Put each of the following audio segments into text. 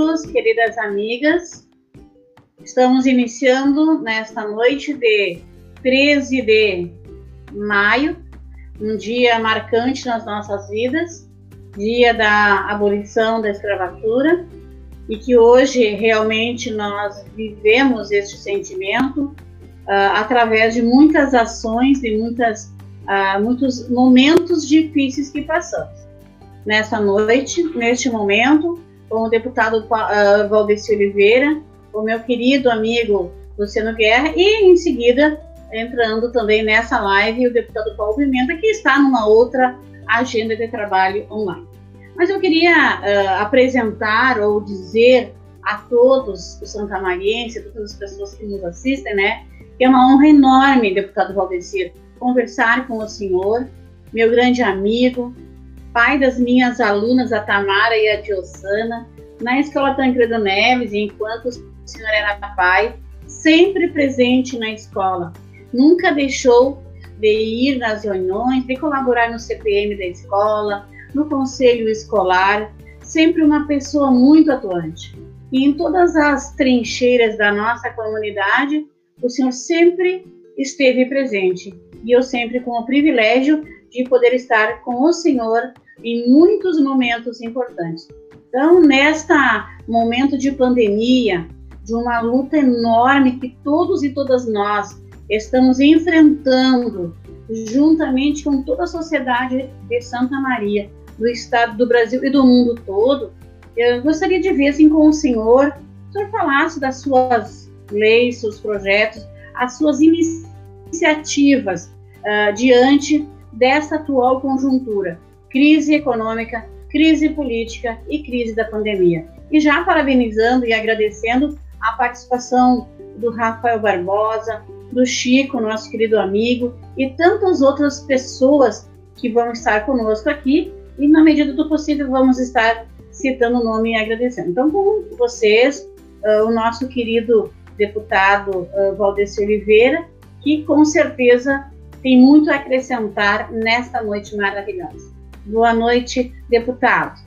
amigos, queridas amigas, estamos iniciando nesta noite de 13 de maio, um dia marcante nas nossas vidas, dia da abolição da escravatura, e que hoje realmente nós vivemos este sentimento uh, através de muitas ações e muitas, uh, muitos momentos difíceis que passamos. Nessa noite, neste momento, com o deputado uh, Valdeci Oliveira, o meu querido amigo Luciano Guerra e em seguida entrando também nessa live o deputado Paulo Pimenta, que está numa outra agenda de trabalho online. Mas eu queria uh, apresentar ou dizer a todos os santamarienses, a todas as pessoas que nos assistem, né, que é uma honra enorme, deputado Valdecir, conversar com o senhor, meu grande amigo, pai das minhas alunas, a Tamara e a Diosana, na Escola Tancredo Neves, enquanto o senhor era pai, sempre presente na escola. Nunca deixou de ir nas reuniões, de colaborar no CPM da escola, no conselho escolar, sempre uma pessoa muito atuante. E em todas as trincheiras da nossa comunidade, o senhor sempre esteve presente. E eu sempre com o privilégio de poder estar com o senhor em muitos momentos importantes. Então, nesta momento de pandemia, de uma luta enorme que todos e todas nós estamos enfrentando, juntamente com toda a sociedade de Santa Maria, do estado do Brasil e do mundo todo, eu gostaria de ver assim com o senhor, o senhor falasse das suas leis, seus projetos, as suas iniciativas uh, diante dessa atual conjuntura, crise econômica, crise política e crise da pandemia. E já parabenizando e agradecendo a participação do Rafael Barbosa, do Chico, nosso querido amigo, e tantas outras pessoas que vão estar conosco aqui, e na medida do possível vamos estar citando o nome e agradecendo. Então, com vocês, uh, o nosso querido deputado uh, Valdeci Oliveira, que com certeza tem muito a acrescentar nesta noite maravilhosa. Boa noite, deputado.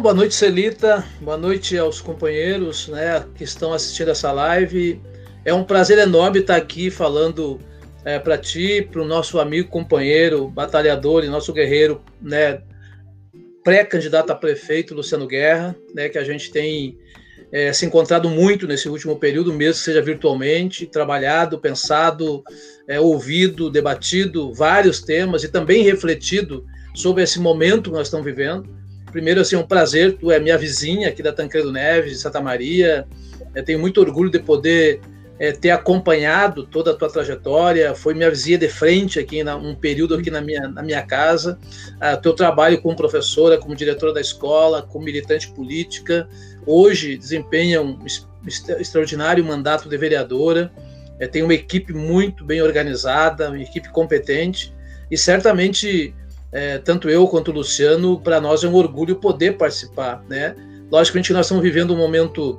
Boa noite, Celita. Boa noite aos companheiros né, que estão assistindo essa live. É um prazer enorme estar aqui falando é, para ti, para o nosso amigo, companheiro, batalhador e nosso guerreiro, né, pré-candidato a prefeito, Luciano Guerra, né, que a gente tem é, se encontrado muito nesse último período, mesmo que seja virtualmente, trabalhado, pensado, é, ouvido, debatido vários temas e também refletido sobre esse momento que nós estamos vivendo. Primeiro, assim, é um prazer, tu é minha vizinha aqui da Tancredo Neves, de Santa Maria, eu tenho muito orgulho de poder é, ter acompanhado toda a tua trajetória, foi minha vizinha de frente aqui, na, um período aqui na minha, na minha casa, uh, teu trabalho como professora, como diretora da escola, como militante política, hoje desempenha um extraordinário mandato de vereadora, é, tem uma equipe muito bem organizada, uma equipe competente, e certamente, é, tanto eu quanto o Luciano, para nós é um orgulho poder participar, né? Logicamente nós estamos vivendo um momento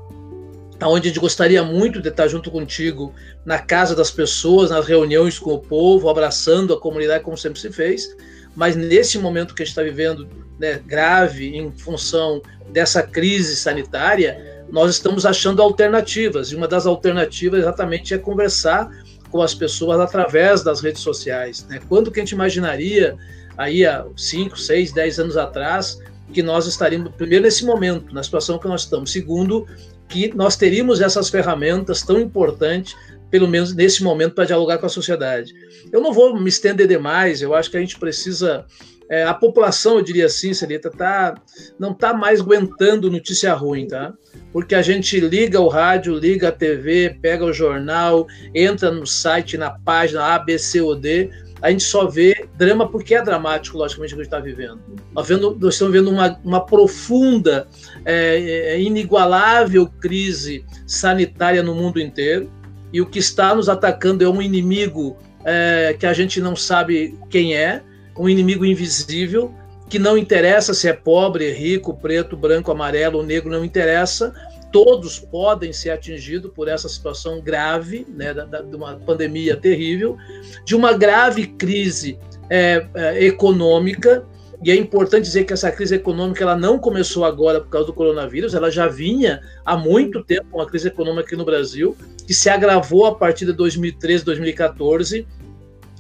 onde a gente gostaria muito de estar junto contigo na casa das pessoas, nas reuniões com o povo, abraçando a comunidade como sempre se fez, mas nesse momento que a gente está vivendo né, grave em função dessa crise sanitária, nós estamos achando alternativas, e uma das alternativas exatamente é conversar com as pessoas através das redes sociais. Né? Quando que a gente imaginaria, aí há 5, 6, 10 anos atrás, que nós estaríamos, primeiro, nesse momento, na situação que nós estamos, segundo, que nós teríamos essas ferramentas tão importantes, pelo menos nesse momento, para dialogar com a sociedade. Eu não vou me estender demais, eu acho que a gente precisa. É, a população, eu diria assim, Celita, tá, não está mais aguentando notícia ruim, tá? Porque a gente liga o rádio, liga a TV, pega o jornal, entra no site, na página ABCOD, a gente só vê drama porque é dramático, logicamente, o que a gente está vivendo. Nós, vendo, nós estamos vendo uma, uma profunda, é, é, inigualável crise sanitária no mundo inteiro, e o que está nos atacando é um inimigo é, que a gente não sabe quem é, um inimigo invisível, que não interessa se é pobre, rico, preto, branco, amarelo, negro, não interessa, todos podem ser atingidos por essa situação grave, né, da, da, de uma pandemia terrível, de uma grave crise é, é, econômica, E é importante dizer que essa crise econômica ela não começou agora por causa do coronavírus, ela já vinha há muito tempo uma crise econômica aqui no Brasil, que se agravou a partir de 2013, 2014,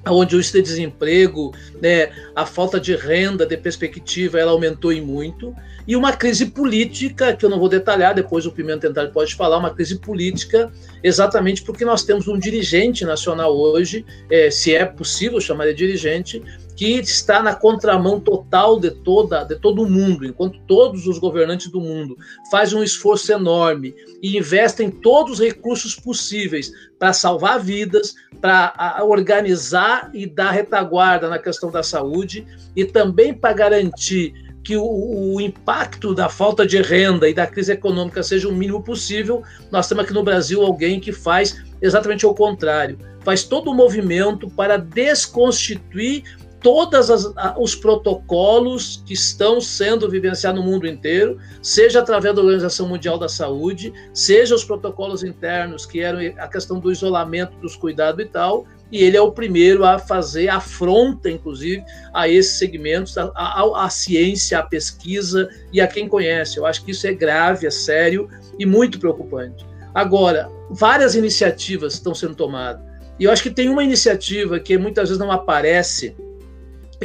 onde o índice de desemprego, né, a falta de renda, de perspectiva, ela aumentou em muito, e uma crise política, que eu não vou detalhar, depois o Pimentel pode falar, uma crise política, exatamente porque nós temos um dirigente nacional hoje, é, se é possível chamar de dirigente, que está na contramão total de toda de todo o mundo, enquanto todos os governantes do mundo fazem um esforço enorme e investem todos os recursos possíveis para salvar vidas, para organizar e dar retaguarda na questão da saúde e também para garantir que o, o, impacto da falta de renda e da crise econômica seja o mínimo possível, nós temos aqui no Brasil alguém que faz exatamente o contrário. Faz todo o movimento para desconstituir todos os protocolos que estão sendo vivenciados no mundo inteiro, seja através da Organização Mundial da Saúde, seja os protocolos internos, que eram a questão do isolamento, dos cuidados e tal, e ele é o primeiro a fazer afronta, inclusive, a esses segmentos, a, a, a, ciência, a pesquisa e a quem conhece. Eu acho que isso é grave, é sério e muito preocupante. Agora, várias iniciativas estão sendo tomadas. E eu acho que tem uma iniciativa que muitas vezes não aparece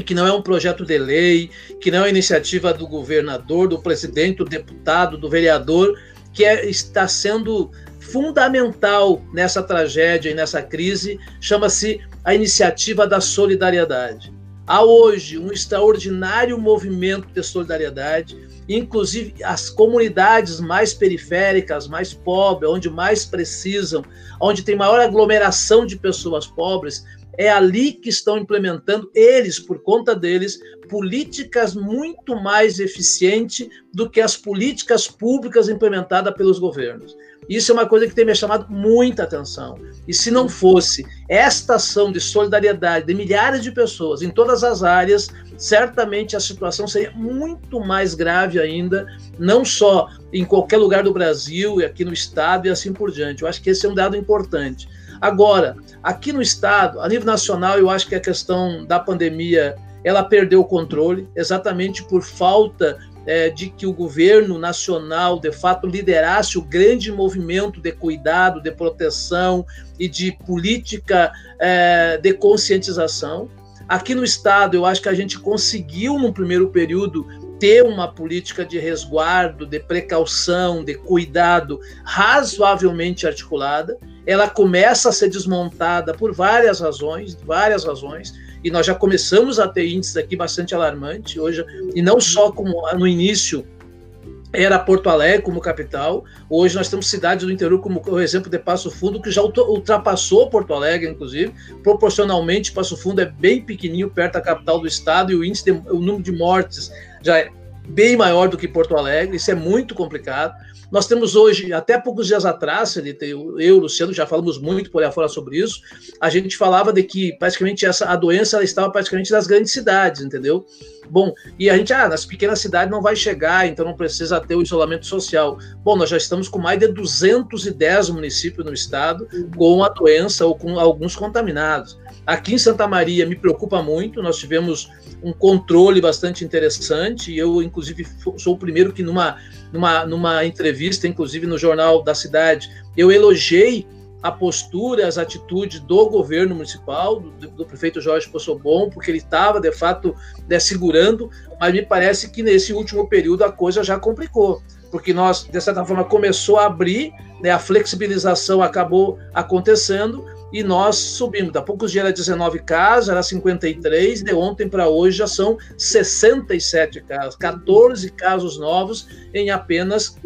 que não é um projeto de lei, que não é iniciativa do governador, do presidente, do deputado, do vereador, que é, está sendo fundamental nessa tragédia e nessa crise, chama-se a iniciativa da solidariedade. Há hoje um extraordinário movimento de solidariedade, inclusive as comunidades mais periféricas, mais pobres, onde mais precisam, onde tem maior aglomeração de pessoas pobres, é ali que estão implementando, eles, por conta deles, políticas muito mais eficientes do que as políticas públicas implementadas pelos governos. Isso é uma coisa que tem me chamado muita atenção. E se não fosse esta ação de solidariedade de milhares de pessoas em todas as áreas, certamente a situação seria muito mais grave ainda, não só em qualquer lugar do Brasil e aqui no estado e assim por diante. Eu acho que esse é um dado importante. Agora, aqui no estado, a nível nacional, eu acho que a questão da pandemia ela perdeu o controle, exatamente por falta é, de que o governo nacional, de fato, liderasse o grande movimento de cuidado, de proteção e de política é, de conscientização. Aqui no Estado, eu acho que a gente conseguiu, no primeiro período, ter uma política de resguardo, de precaução, de cuidado razoavelmente articulada. Ela começa a ser desmontada por várias razões, várias razões, e nós já começamos a ter índices aqui bastante alarmantes hoje, e não só como no início era Porto Alegre como capital. Hoje nós temos cidades do interior, como o exemplo de Passo Fundo, que já ultrapassou Porto Alegre, inclusive. Proporcionalmente, Passo Fundo é bem pequenininho perto da capital do estado e o índice, de, o número de mortes já é bem maior do que Porto Alegre. Isso é muito complicado. Nós temos hoje, até poucos dias atrás, eu e Luciano já falamos muito por aí fora sobre isso, a gente falava de que praticamente essa, a doença estava praticamente nas grandes cidades, entendeu? Bom, e a gente, ah, nas pequenas cidades não vai chegar, então não precisa ter o isolamento social. Bom, nós já estamos com mais de 210 municípios no estado com a doença ou com alguns contaminados. Aqui em Santa Maria me preocupa muito, nós tivemos um controle bastante interessante, eu, inclusive, sou o primeiro que, numa, numa, numa entrevista, inclusive no Jornal da Cidade, eu elogiei a postura, as atitudes do governo municipal, do, do prefeito Jorge Possobon, porque ele estava, de fato, né, segurando, mas me parece que nesse último período a coisa já complicou, porque nós, de certa forma, começou a abrir, né, a flexibilização acabou acontecendo, e nós subimos. Da poucos dias era 19 casos, era 53, de ontem para hoje já são 67 casos, 14 casos novos em apenas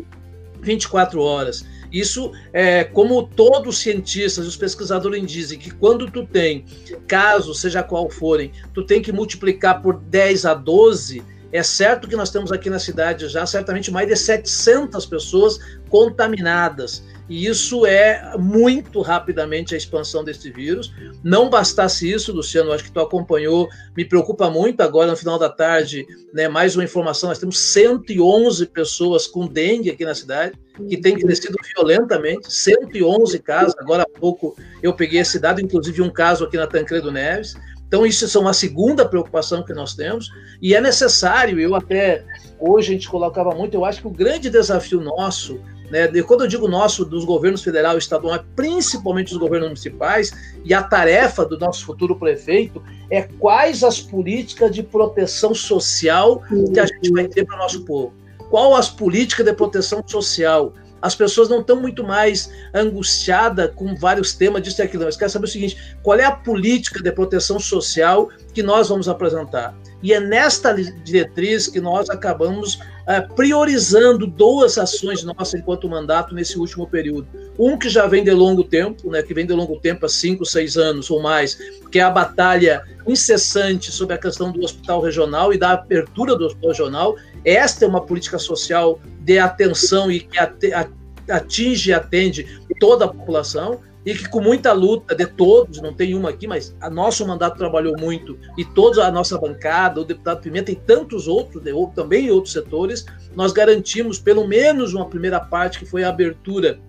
24 horas. Isso é como todos os cientistas, os pesquisadores dizem que quando tu tem casos, seja qual forem, tu tem que multiplicar por 10 a 12, é certo que nós temos aqui na cidade já certamente mais de 700 pessoas contaminadas. E isso é muito rapidamente a expansão desse vírus. Não bastasse isso, Luciano, acho que tu acompanhou, me preocupa muito agora no final da tarde, né, mais uma informação, nós temos 111 pessoas com dengue aqui na cidade, que tem crescido violentamente, 111 casos, agora há pouco eu peguei esse dado, inclusive um caso aqui na Tancredo Neves, Então, isso é uma segunda preocupação que nós temos, e é necessário, eu até hoje a gente colocava muito, eu acho que o grande desafio nosso, né, de, quando eu digo nosso, dos governos federal e estadual, principalmente dos governos municipais, e a tarefa do nosso futuro prefeito é quais as políticas de proteção social que a gente vai ter para o nosso povo. Qual as políticas de proteção social? As pessoas não estão muito mais angustiadas com vários temas disso e aquilo, mas querem saber o seguinte: qual é a política de proteção social que nós vamos apresentar? E é nesta diretriz que nós acabamos uh, priorizando duas ações nossas enquanto mandato nesse último período. Um que já vem de longo tempo, né, que vem de longo tempo, há cinco, seis anos ou mais, que é a batalha incessante sobre a questão do hospital regional e da abertura do hospital regional. Esta é uma política social de atenção e que atinge e atende toda a população e que com muita luta de todos, não tem uma aqui, mas a nosso mandato trabalhou muito e toda a nossa bancada, o deputado Pimenta e tantos outros, de, também em outros setores, nós garantimos pelo menos uma primeira parte que foi a abertura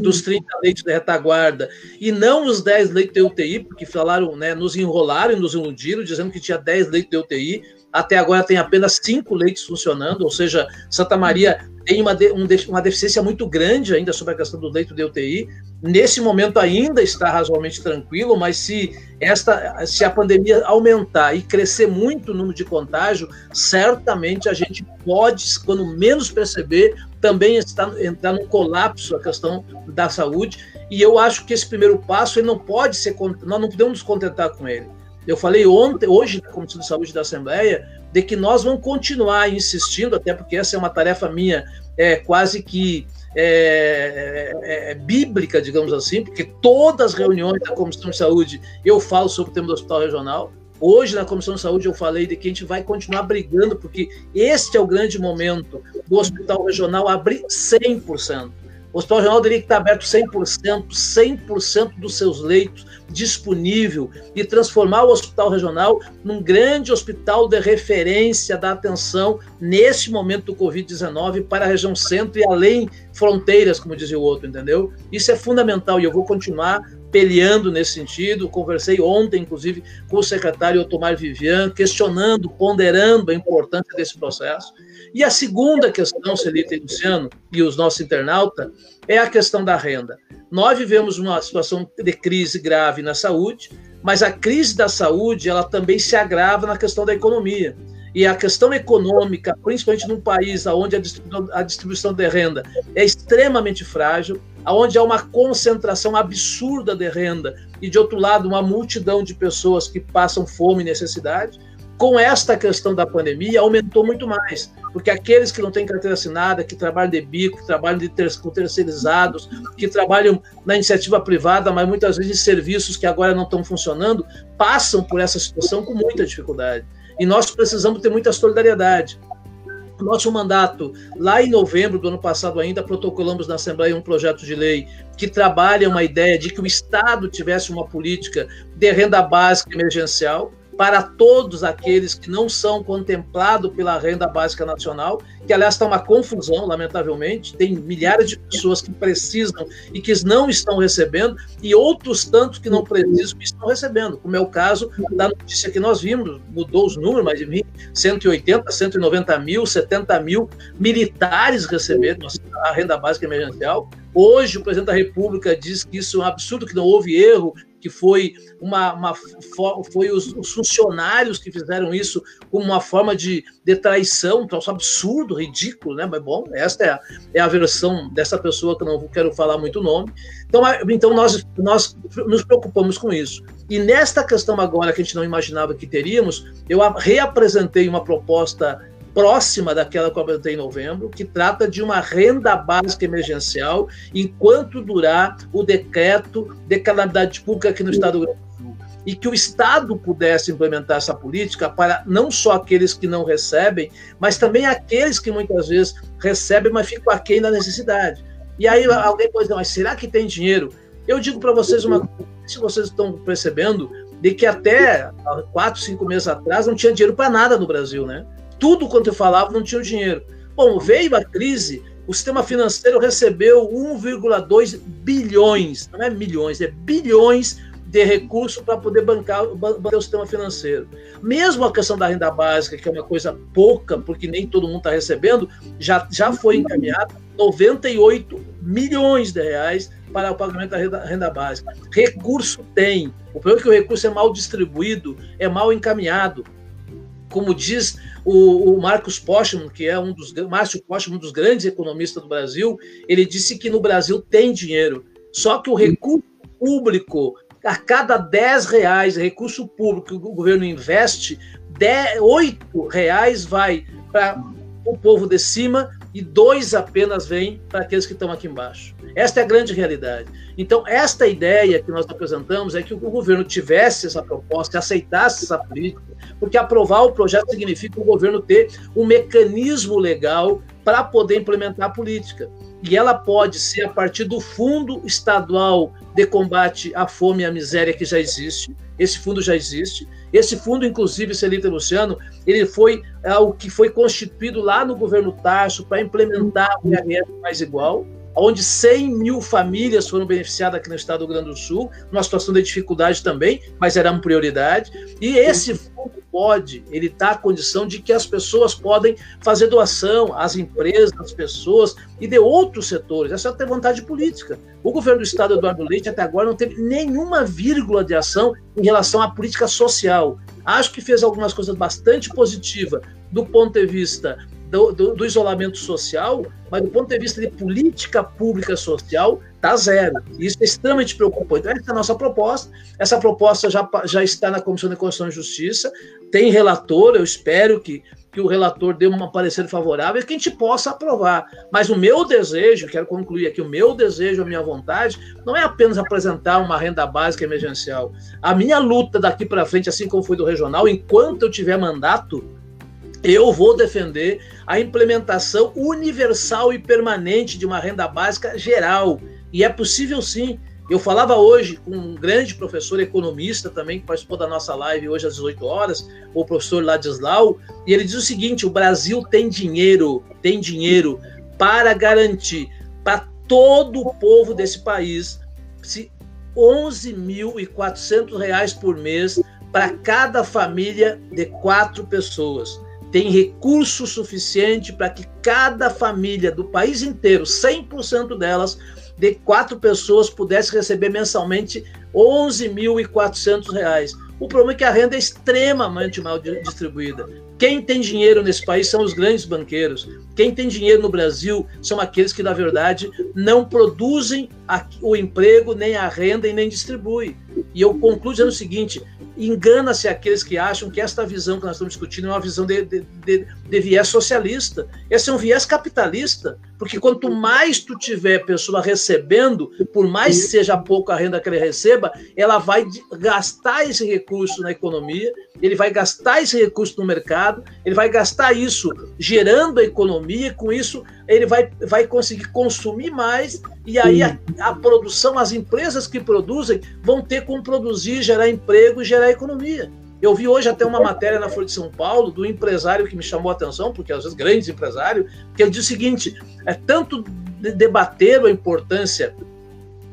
dos 30 leitos de retaguarda e não os 10 leitos de UTI, porque falaram, né, nos enrolaram e nos iludiram, dizendo que tinha 10 leitos de UTI. Até agora tem apenas cinco leitos funcionando, ou seja, Santa Maria tem uma, um, uma deficiência muito grande ainda sobre a questão do leito de UTI. Nesse momento ainda está razoavelmente tranquilo, mas se, esta, se a pandemia aumentar e crescer muito o número de contágio, certamente a gente pode, quando menos perceber, também está, entrar num colapso a questão da saúde. E eu acho que esse primeiro passo ele não pode ser, nós não podemos nos contentar com ele. Eu falei ontem, hoje na Comissão de Saúde da Assembleia, de que nós vamos continuar insistindo, até porque essa é uma tarefa minha é, quase que é, é, é, bíblica, digamos assim, porque todas as reuniões da Comissão de Saúde eu falo sobre o tema do Hospital Regional. Hoje, na Comissão de Saúde, eu falei de que a gente vai continuar brigando, porque este é o grande momento do Hospital Regional abrir 100%. O Hospital Regional teria que estar aberto 100%, 100% dos seus leitos disponível e transformar o Hospital Regional num grande hospital de referência da atenção nesse momento do Covid-19 para a região centro e além fronteiras, como dizia o outro, entendeu? Isso é fundamental e eu vou continuar peleando nesse sentido. Conversei ontem, inclusive, com o secretário Otomar Vivian, questionando, ponderando a importância desse processo. E a segunda questão, Celita e Luciano, e os nossos internautas, é a questão da renda. Nós vivemos uma situação de crise grave na saúde, mas a crise da saúde ela também se agrava na questão da economia. E a questão econômica, principalmente num país onde a distribuição, de renda é extremamente frágil, onde há uma concentração absurda de renda e, de outro lado, uma multidão de pessoas que passam fome e necessidade, com esta questão da pandemia, aumentou muito mais, porque aqueles que não têm carteira assinada, que trabalham de bico, que trabalham de ter, com terceirizados, que trabalham na iniciativa privada, mas muitas vezes em serviços que agora não estão funcionando, passam por essa situação com muita dificuldade. E nós precisamos ter muita solidariedade. Nosso mandato, lá em novembro do ano passado ainda, protocolamos na Assembleia um projeto de lei que trabalha uma ideia de que o Estado tivesse uma política de renda básica emergencial, para todos aqueles que não são contemplados pela renda básica nacional, que aliás está uma confusão, lamentavelmente, tem milhares de pessoas que precisam e que não estão recebendo, e outros tantos que não precisam e estão recebendo, como é o caso da notícia que nós vimos, mudou os números, mas de 180, 190 mil, 70 mil militares receberam a renda básica emergencial. Hoje, o presidente da República diz que isso é um absurdo, que não houve erro, que foi uma, uma foi os, os, funcionários que fizeram isso como uma forma de, de traição, um troço absurdo, ridículo, né? Mas bom, esta é a, é a versão dessa pessoa que eu não quero falar muito nome. Então, então nós, nós nos preocupamos com isso. E nesta questão agora que a gente não imaginava que teríamos, eu reapresentei uma proposta próxima daquela que eu apresentei em novembro, que trata de uma renda básica emergencial enquanto durar o decreto de calamidade pública aqui no estado do Rio Grande do Sul. E que o Estado pudesse implementar essa política para não só aqueles que não recebem, mas também aqueles que muitas vezes recebem, mas ficam aquém da necessidade. E aí alguém pode dizer, mas será que tem dinheiro? Eu digo para vocês uma coisa, se vocês estão percebendo, de que até quatro, cinco meses atrás não tinha dinheiro para nada no Brasil, né? Tudo quanto eu falava não tinha dinheiro. Bom, veio a crise, o sistema financeiro recebeu 1,2 bilhões, não é milhões, é bilhões de recurso para poder bancar, bancar o sistema financeiro. Mesmo a questão da renda básica, que é uma coisa pouca, porque nem todo mundo está recebendo, já, já foi encaminhada 98 milhões de reais para o pagamento da renda, renda, básica. Recurso tem. O problema é que o recurso é mal distribuído, é mal encaminhado. Como diz o, o Marcos Postman, que é um dos Márcio Postman, um dos grandes economistas do Brasil, ele disse que no Brasil tem dinheiro, só que o recurso público a cada 10 reais recurso público que o governo investe, 10, 8 reais vai para o povo de cima e dois apenas vêm para aqueles que estão aqui embaixo. Esta é a grande realidade. Então, esta ideia que nós apresentamos é que o governo tivesse essa proposta, aceitasse essa política, porque aprovar o projeto significa o governo ter um mecanismo legal para poder implementar a política. E ela pode ser a partir do Fundo Estadual de Combate à Fome e à Miséria que já existe. Esse fundo já existe. Esse fundo, inclusive, Celita Luciano, ele foi algo que foi constituído lá no governo Tasso para implementar o IRS mais igual onde 100 mil famílias foram beneficiadas aqui no estado do Rio Grande do Sul, numa situação de dificuldade também, mas era uma prioridade. E esse fundo pode, ele está à condição de que as pessoas podem fazer doação, as empresas, as pessoas e de outros setores. Essa é a vontade política. O governo do estado, Eduardo Leite, até agora não teve nenhuma vírgula de ação em relação à política social. Acho que fez algumas coisas bastante positivas do ponto de vista do, do, do, isolamento social, mas do ponto de vista de política pública social, está zero. Isso é extremamente preocupante. Então, essa é a nossa proposta. Essa proposta já, já está na Comissão de Constituição e Justiça, tem relator, eu espero que, que o relator dê um parecer favorável e que a gente possa aprovar. Mas o meu desejo, quero concluir aqui, o meu desejo, a minha vontade, não é apenas apresentar uma renda básica emergencial. A minha luta daqui para frente, assim como foi do regional, enquanto eu tiver mandato, eu vou defender a implementação universal e permanente de uma renda básica geral. E é possível sim. Eu falava hoje com um grande professor economista também, que participou da nossa live hoje às 18 horas, o professor Ladislau, e ele diz o seguinte: o Brasil tem dinheiro, tem dinheiro para garantir para todo o povo desse país se 11.400 reais por mês para cada família de quatro pessoas tem recurso suficiente para que cada família do país inteiro, 100% delas, de quatro pessoas, pudesse receber mensalmente R$ 11.400. O problema é que a renda é extremamente mal distribuída. Quem tem dinheiro nesse país são os grandes banqueiros. Quem tem dinheiro no Brasil são aqueles que, na verdade, não produzem o emprego, nem a renda e nem distribuem. E eu concluo dizendo o seguinte: engana-se aqueles que acham que esta visão que nós estamos discutindo é uma visão de, de, de, de, viés socialista. Esse é um viés capitalista, porque quanto mais tu tiver pessoa recebendo, por mais que seja pouco a renda que ele receba, ela vai gastar esse recurso na economia, ele vai gastar esse recurso no mercado, ele vai gastar isso gerando a economia, com isso ele vai, vai conseguir consumir mais, e aí a, a, produção, as empresas que produzem, vão ter como produzir, gerar emprego e gerar economia. Eu vi hoje até uma matéria na Folha de São Paulo do empresário que me chamou a atenção, porque às vezes grandes empresários, que ele diz o seguinte: é tanto debater a importância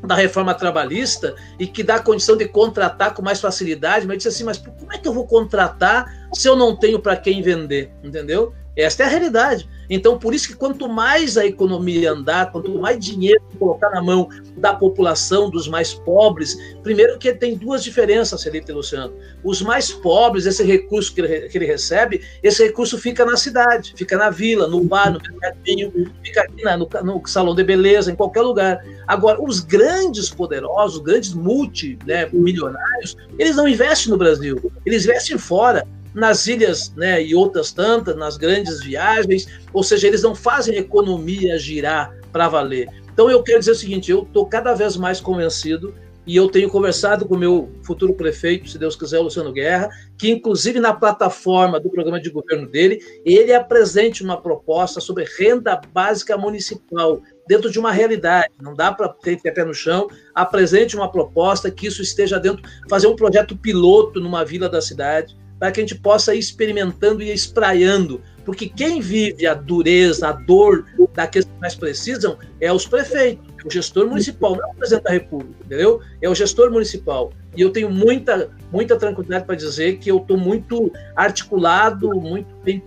da reforma trabalhista e que dá condição de contratar com mais facilidade, mas disse assim, mas como é que eu vou contratar se eu não tenho para quem vender, entendeu? Esta é a realidade. Então, por isso que quanto mais a economia andar, quanto mais dinheiro colocar na mão da população, dos mais pobres, primeiro que tem duas diferenças, Felipe Luciano. Os mais pobres, esse recurso que ele, que ele, recebe, esse recurso fica na cidade, fica na vila, no bar, no mercadinho, fica na, no, no, salão de beleza, em qualquer lugar. Agora, os grandes poderosos, grandes multimilionários, né, eles não investem no Brasil, eles investem fora nas ilhas né, e outras tantas, nas grandes viagens, ou seja, eles não fazem economia girar para valer. Então eu quero dizer o seguinte: eu estou cada vez mais convencido e eu tenho conversado com o meu futuro prefeito, se Deus quiser, Luciano Guerra, que inclusive na plataforma do programa de governo dele, ele apresente uma proposta sobre renda básica municipal, dentro de uma realidade. Não dá para ter pé no chão, apresente uma proposta que isso esteja dentro, fazer um projeto piloto numa vila da cidade, para que a gente possa ir experimentando e espraiando. Porque quem vive a dureza, a dor daqueles que mais precisam é os prefeitos. O gestor municipal, não é o presidente da República, entendeu? É o gestor municipal. E eu tenho muita, muita tranquilidade para dizer que eu estou muito articulado, muito bem,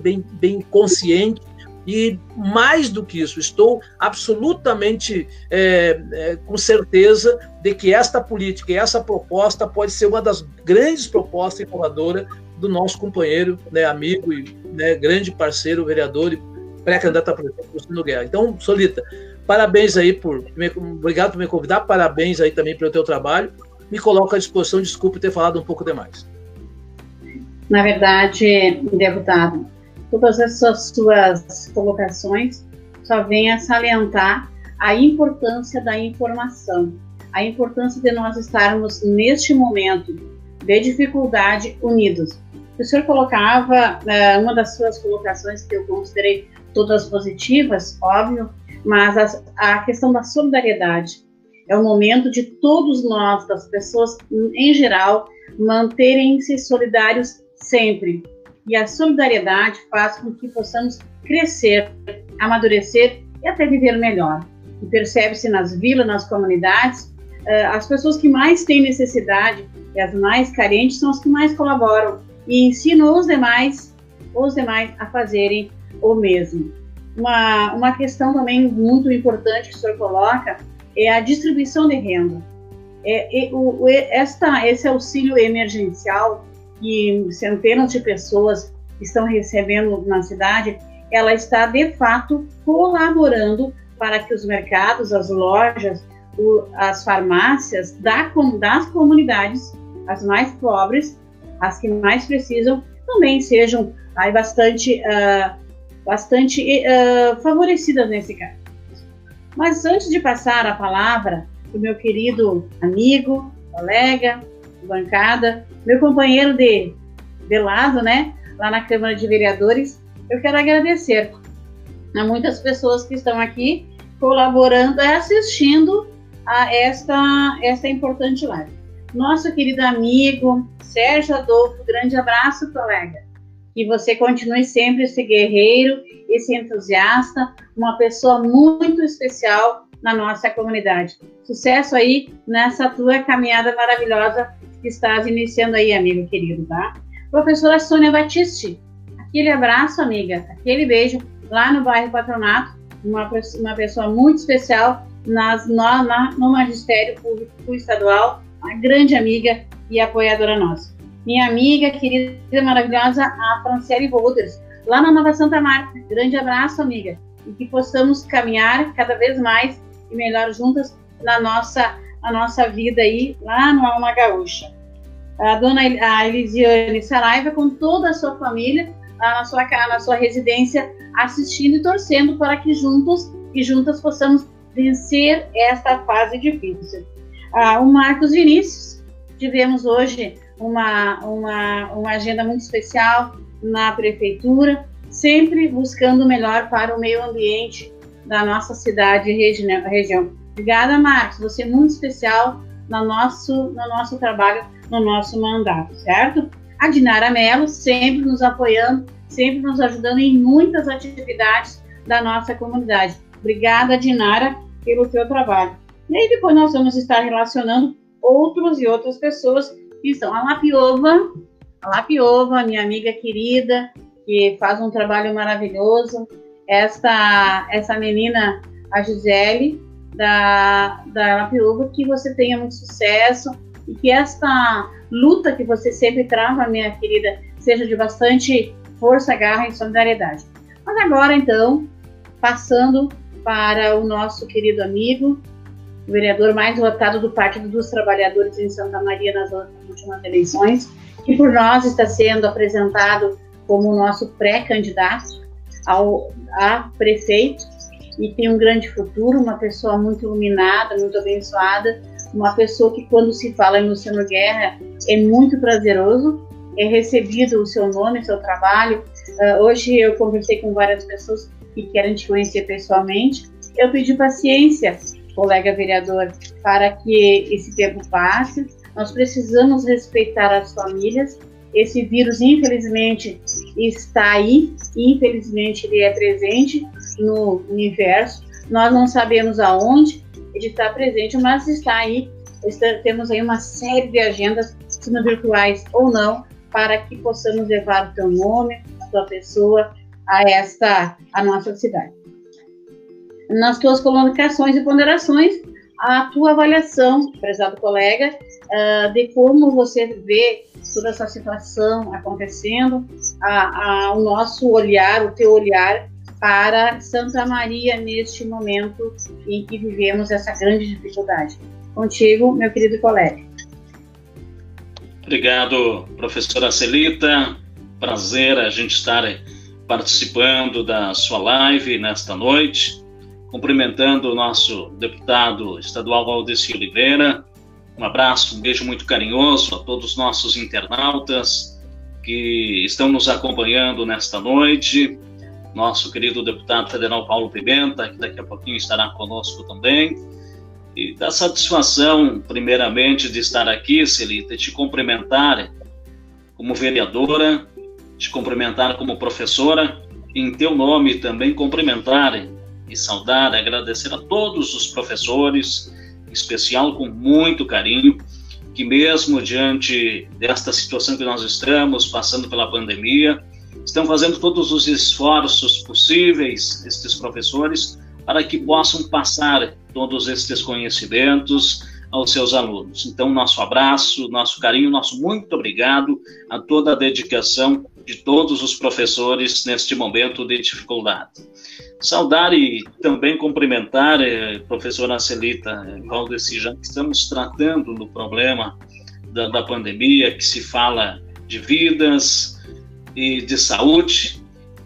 bem, bem consciente e mais do que isso, estou absolutamente é, é, com certeza de que esta política e essa proposta pode ser uma das grandes propostas inovadoras do nosso companheiro, né, amigo e né, grande parceiro, vereador e pré-candidato a prefeito, Luciano Guerra. Então, Solita, parabéns aí por. Me, obrigado por me convidar, parabéns aí também pelo teu trabalho. Me coloco à disposição, desculpe ter falado um pouco demais. Na verdade, deputado, todas essas suas colocações só vêm a salientar a importância da informação, a importância de nós estarmos neste momento de dificuldade unidos. O senhor colocava uh, uma das suas colocações que eu considerei todas positivas, óbvio, mas a, a questão da solidariedade. É o momento de todos nós, das pessoas em geral, manterem-se solidários sempre. E a solidariedade faz com que possamos crescer, amadurecer e até viver melhor. E percebe-se nas vilas, nas comunidades, uh, as pessoas que mais têm necessidade e as mais carentes são as que mais colaboram e ensinam os demais, os demais a fazerem o mesmo. Uma, uma questão também muito importante que o senhor coloca é a distribuição de renda. É, é, o, esta, esse auxílio emergencial que centenas de pessoas estão recebendo na cidade, ela está de fato colaborando para que os mercados, as lojas, o, as farmácias da, das comunidades, as mais pobres, as que mais precisam, também sejam aí bastante uh, bastante uh, favorecidas nesse caso. Mas antes de passar a palavra para o meu querido amigo, colega, bancada, meu companheiro de, de lado, né, lá na Câmara de Vereadores, eu quero agradecer a muitas pessoas que estão aqui colaborando e assistindo a esta, esta importante live. Nosso querido amigo Sérgio Adolfo, grande abraço, colega que você continue sempre esse guerreiro, esse entusiasta, uma pessoa muito especial na nossa comunidade. Sucesso aí nessa tua caminhada maravilhosa que estás iniciando aí, amigo querido, tá? Professora Sônia Batiste, aquele abraço, amiga, aquele beijo lá no bairro Patronato, uma, uma pessoa muito especial nas, no, na, no Magistério Público Estadual, uma grande amiga e apoiadora nossa minha amiga querida, maravilhosa, a Franciele Roders, lá na Nova Santa Marta. Grande abraço, amiga, e que possamos caminhar cada vez mais e melhor juntas na nossa, na nossa vida aí, lá no Alma Gaúcha. A dona a Elisiane Saraiva, com toda a sua família, na sua, na sua residência, assistindo e torcendo para que juntos e juntas possamos vencer esta fase difícil. Ah, o Marcos Vinícius, tivemos hoje uma, uma, uma agenda muito especial na prefeitura, sempre buscando o melhor para o meio ambiente da nossa cidade e região. Obrigada, Marcos. Você é muito especial no nosso, no nosso trabalho, no nosso mandato, certo? A Dinara Mello, sempre nos apoiando, sempre nos ajudando em muitas atividades da nossa comunidade. Obrigada, Dinara, pelo seu trabalho. E aí depois nós vamos estar relacionando outros e outras pessoas são a Lapiova, a Lapiova, minha amiga querida, que faz um trabalho maravilhoso. Esta, essa menina, a Gisele, da, da Lapiova, que você tenha muito sucesso e que esta luta que você sempre trava, minha querida, seja de bastante força, garra e solidariedade. Mas agora, então, passando para o nosso querido amigo, o vereador mais votado do Partido dos Trabalhadores em Santa Maria nas últimas eleições, que por nós está sendo apresentado como nosso pré-candidato ao a prefeito e tem um grande futuro, uma pessoa muito iluminada, muito abençoada, uma pessoa que quando se fala em Luciano Guerra é muito prazeroso, é recebido o seu nome, o seu trabalho. Uh, hoje eu conversei com várias pessoas que querem te conhecer pessoalmente. Eu pedi paciência colega vereador, para que esse tempo passe. Nós precisamos respeitar as famílias. Esse vírus, infelizmente, está aí, infelizmente, ele é presente no universo, nós não sabemos aonde de estar presente, mas está aí, está, temos aí uma série de agendas, sendo virtuais ou não, para que possamos levar o teu nome, a tua pessoa a esta, a nossa cidade. Nas tuas colocações e ponderações, a tua avaliação, prezado colega, uh, de como você vê toda essa situação acontecendo, a, a, o nosso olhar, o teu olhar para Santa Maria neste momento em que vivemos essa grande dificuldade. Contigo, meu querido colega. Obrigado, professora Celita. Prazer a gente estar participando da sua live nesta noite. Cumprimentando o nosso deputado estadual Valdeci Oliveira. Um abraço, um beijo muito carinhoso a todos os nossos internautas que estão nos acompanhando nesta noite nosso querido deputado federal Paulo Pimenta, que daqui a pouquinho estará conosco também. E da satisfação, primeiramente, de estar aqui, Celita, te cumprimentar como vereadora, te cumprimentar como professora, em teu nome também cumprimentar e saudar, agradecer a todos os professores, em especial com muito carinho, que mesmo diante desta situação que nós estamos passando pela pandemia, estão fazendo todos os esforços possíveis, estes professores, para que possam passar todos estes conhecimentos aos seus alunos. Então, nosso abraço, nosso carinho, nosso muito obrigado a toda a dedicação de todos os professores neste momento de dificuldade. Saudar e também cumprimentar, eh, professora Celita eh, Valdeci, já que estamos tratando do problema da, da pandemia, que se fala de vidas, e de saúde,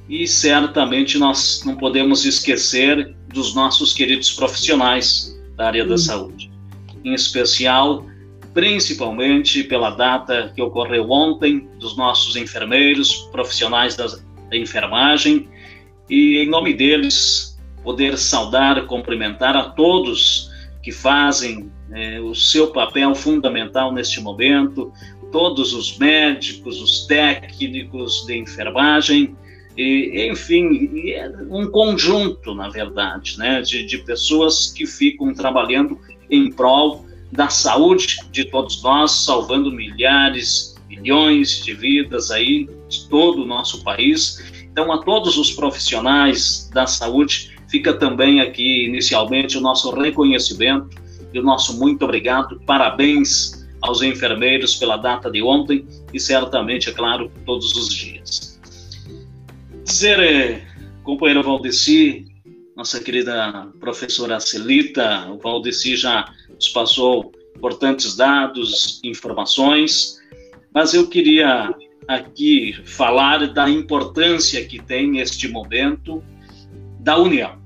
e certamente nós não podemos esquecer dos nossos queridos profissionais da área da saúde, em especial, principalmente pela data que ocorreu ontem, dos nossos enfermeiros, profissionais da, da enfermagem, e em nome deles, poder saudar, cumprimentar a todos que fazem é, o seu papel fundamental neste momento, todos os médicos, os técnicos de enfermagem, e, enfim, é um conjunto, na verdade, né, de, de pessoas que ficam trabalhando em prol da saúde de todos nós, salvando milhares, milhões de vidas aí de todo o nosso país. Então, a todos os profissionais da saúde, fica também aqui inicialmente o nosso reconhecimento e o nosso muito obrigado, parabéns aos enfermeiros pela data de ontem e certamente, é claro, todos os dias. Dizer, eh, companheiro Valdeci, nossa querida professora Celita, o Valdeci já nos passou importantes dados, informações, mas eu queria aqui falar da importância que tem este momento da união.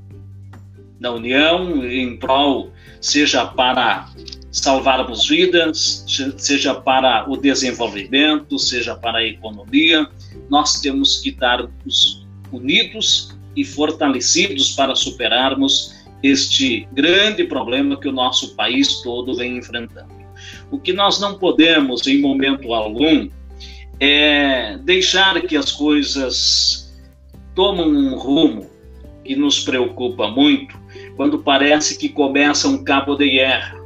Da união em prol, seja para salvarmos vidas, seja para o desenvolvimento, seja para a economia, nós temos que estar unidos e fortalecidos para superarmos este grande problema que o nosso país todo vem enfrentando. O que nós não podemos, em momento algum, é deixar que as coisas tomam um rumo que nos preocupa muito quando parece que começa um cabo de guerra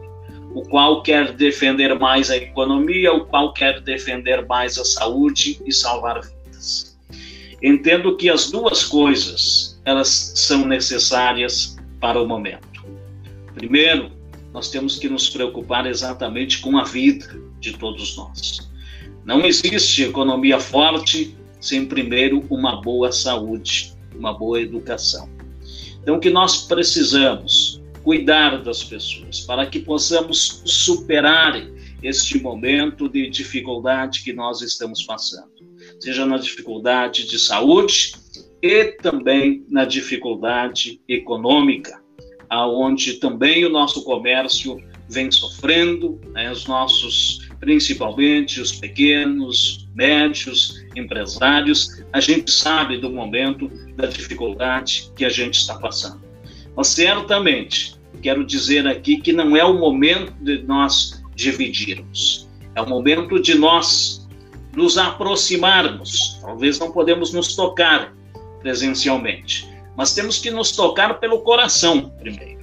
o qual quer defender mais a economia, o qual quer defender mais a saúde e salvar vidas. Entendo que as duas coisas elas são necessárias para o momento. Primeiro, nós temos que nos preocupar exatamente com a vida de todos nós. Não existe economia forte sem primeiro uma boa saúde, uma boa educação. Então, o que nós precisamos cuidar das pessoas, para que possamos superar este momento de dificuldade que nós estamos passando, seja na dificuldade de saúde e também na dificuldade econômica, aonde também o nosso comércio vem sofrendo, né, os nossos, principalmente os pequenos, médios, empresários, a gente sabe do momento da dificuldade que a gente está passando. Mas certamente quero dizer aqui que não é o momento de nós dividirmos, é o momento de nós nos aproximarmos. Talvez não podemos nos tocar presencialmente, mas temos que nos tocar pelo coração primeiro.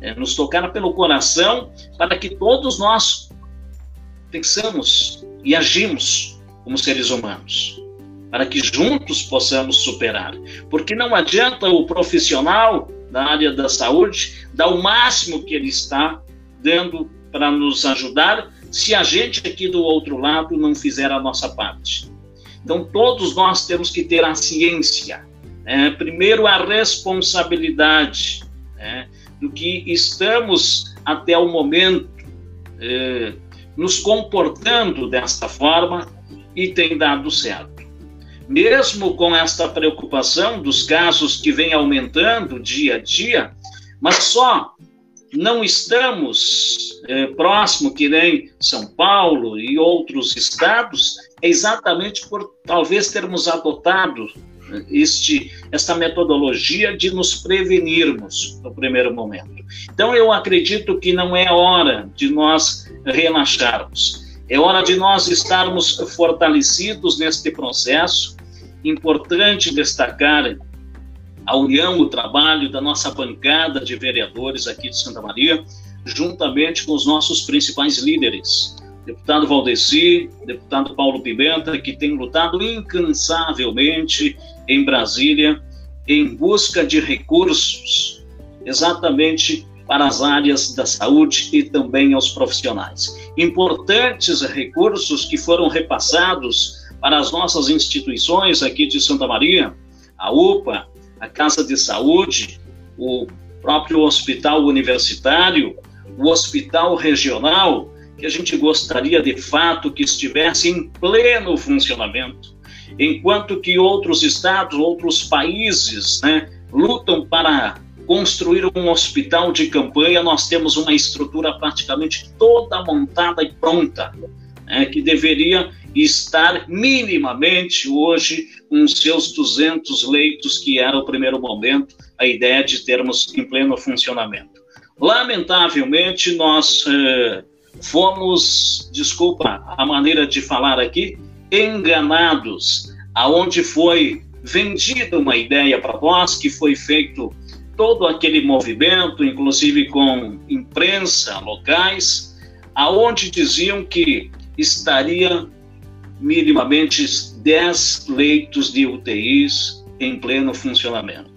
É, nos tocar pelo coração para que todos nós pensamos e agimos como seres humanos, para que juntos possamos superar. Porque não adianta o profissional da área da saúde dar o máximo que ele está dando para nos ajudar se a gente aqui do outro lado não fizer a nossa parte. Então, todos nós temos que ter a ciência, né? primeiro a responsabilidade né? do que estamos até o momento eh, nos comportando desta forma e tem dado certo. Mesmo com esta preocupação dos casos que vem aumentando dia a dia, mas só não estamos é, próximo que nem São Paulo e outros estados, é exatamente por talvez termos adotado este, esta metodologia de nos prevenirmos no primeiro momento. Então, eu acredito que não é hora de nós relaxarmos, é hora de nós estarmos fortalecidos neste processo. Importante destacar a união, o trabalho da nossa bancada de vereadores aqui de Santa Maria, juntamente com os nossos principais líderes, deputado Valdeci, deputado Paulo Pimenta, que tem lutado incansavelmente em Brasília em busca de recursos exatamente para as áreas da saúde e também aos profissionais. Importantes recursos que foram repassados para as nossas instituições aqui de Santa Maria, a UPA, a Casa de Saúde, o próprio hospital universitário, o hospital regional, que a gente gostaria de fato que estivesse em pleno funcionamento, enquanto que outros estados, outros países, né, lutam para construir um hospital de campanha, nós temos uma estrutura praticamente toda montada e pronta, né, que deveria estar minimamente hoje com seus 200 leitos, que era o primeiro momento, a ideia de termos em pleno funcionamento. Lamentavelmente, nós eh, fomos, desculpa a maneira de falar aqui, enganados, aonde foi vendida uma ideia para nós, que foi feito todo aquele movimento, inclusive com imprensa locais, aonde diziam que estaria minimamente 10 leitos de UTIs em pleno funcionamento.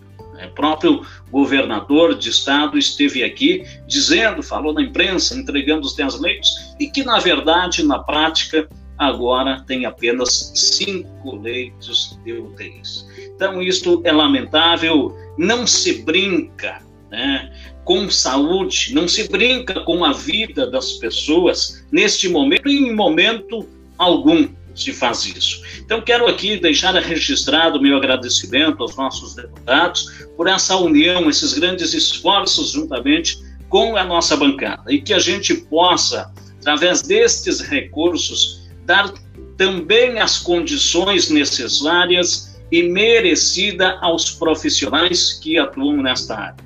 O próprio governador de estado esteve aqui dizendo, falou na imprensa, entregando os 10 leitos, e que, na verdade, na prática, agora tem apenas cinco leitos de UTIs. Então, isto é lamentável, não se brinca né, com saúde, não se brinca com a vida das pessoas neste momento e em momento algum se faz isso. Então, quero aqui deixar registrado o meu agradecimento aos nossos deputados por essa união, esses grandes esforços juntamente com a nossa bancada e que a gente possa, através destes recursos, dar também as condições necessárias e merecida aos profissionais que atuam nesta área.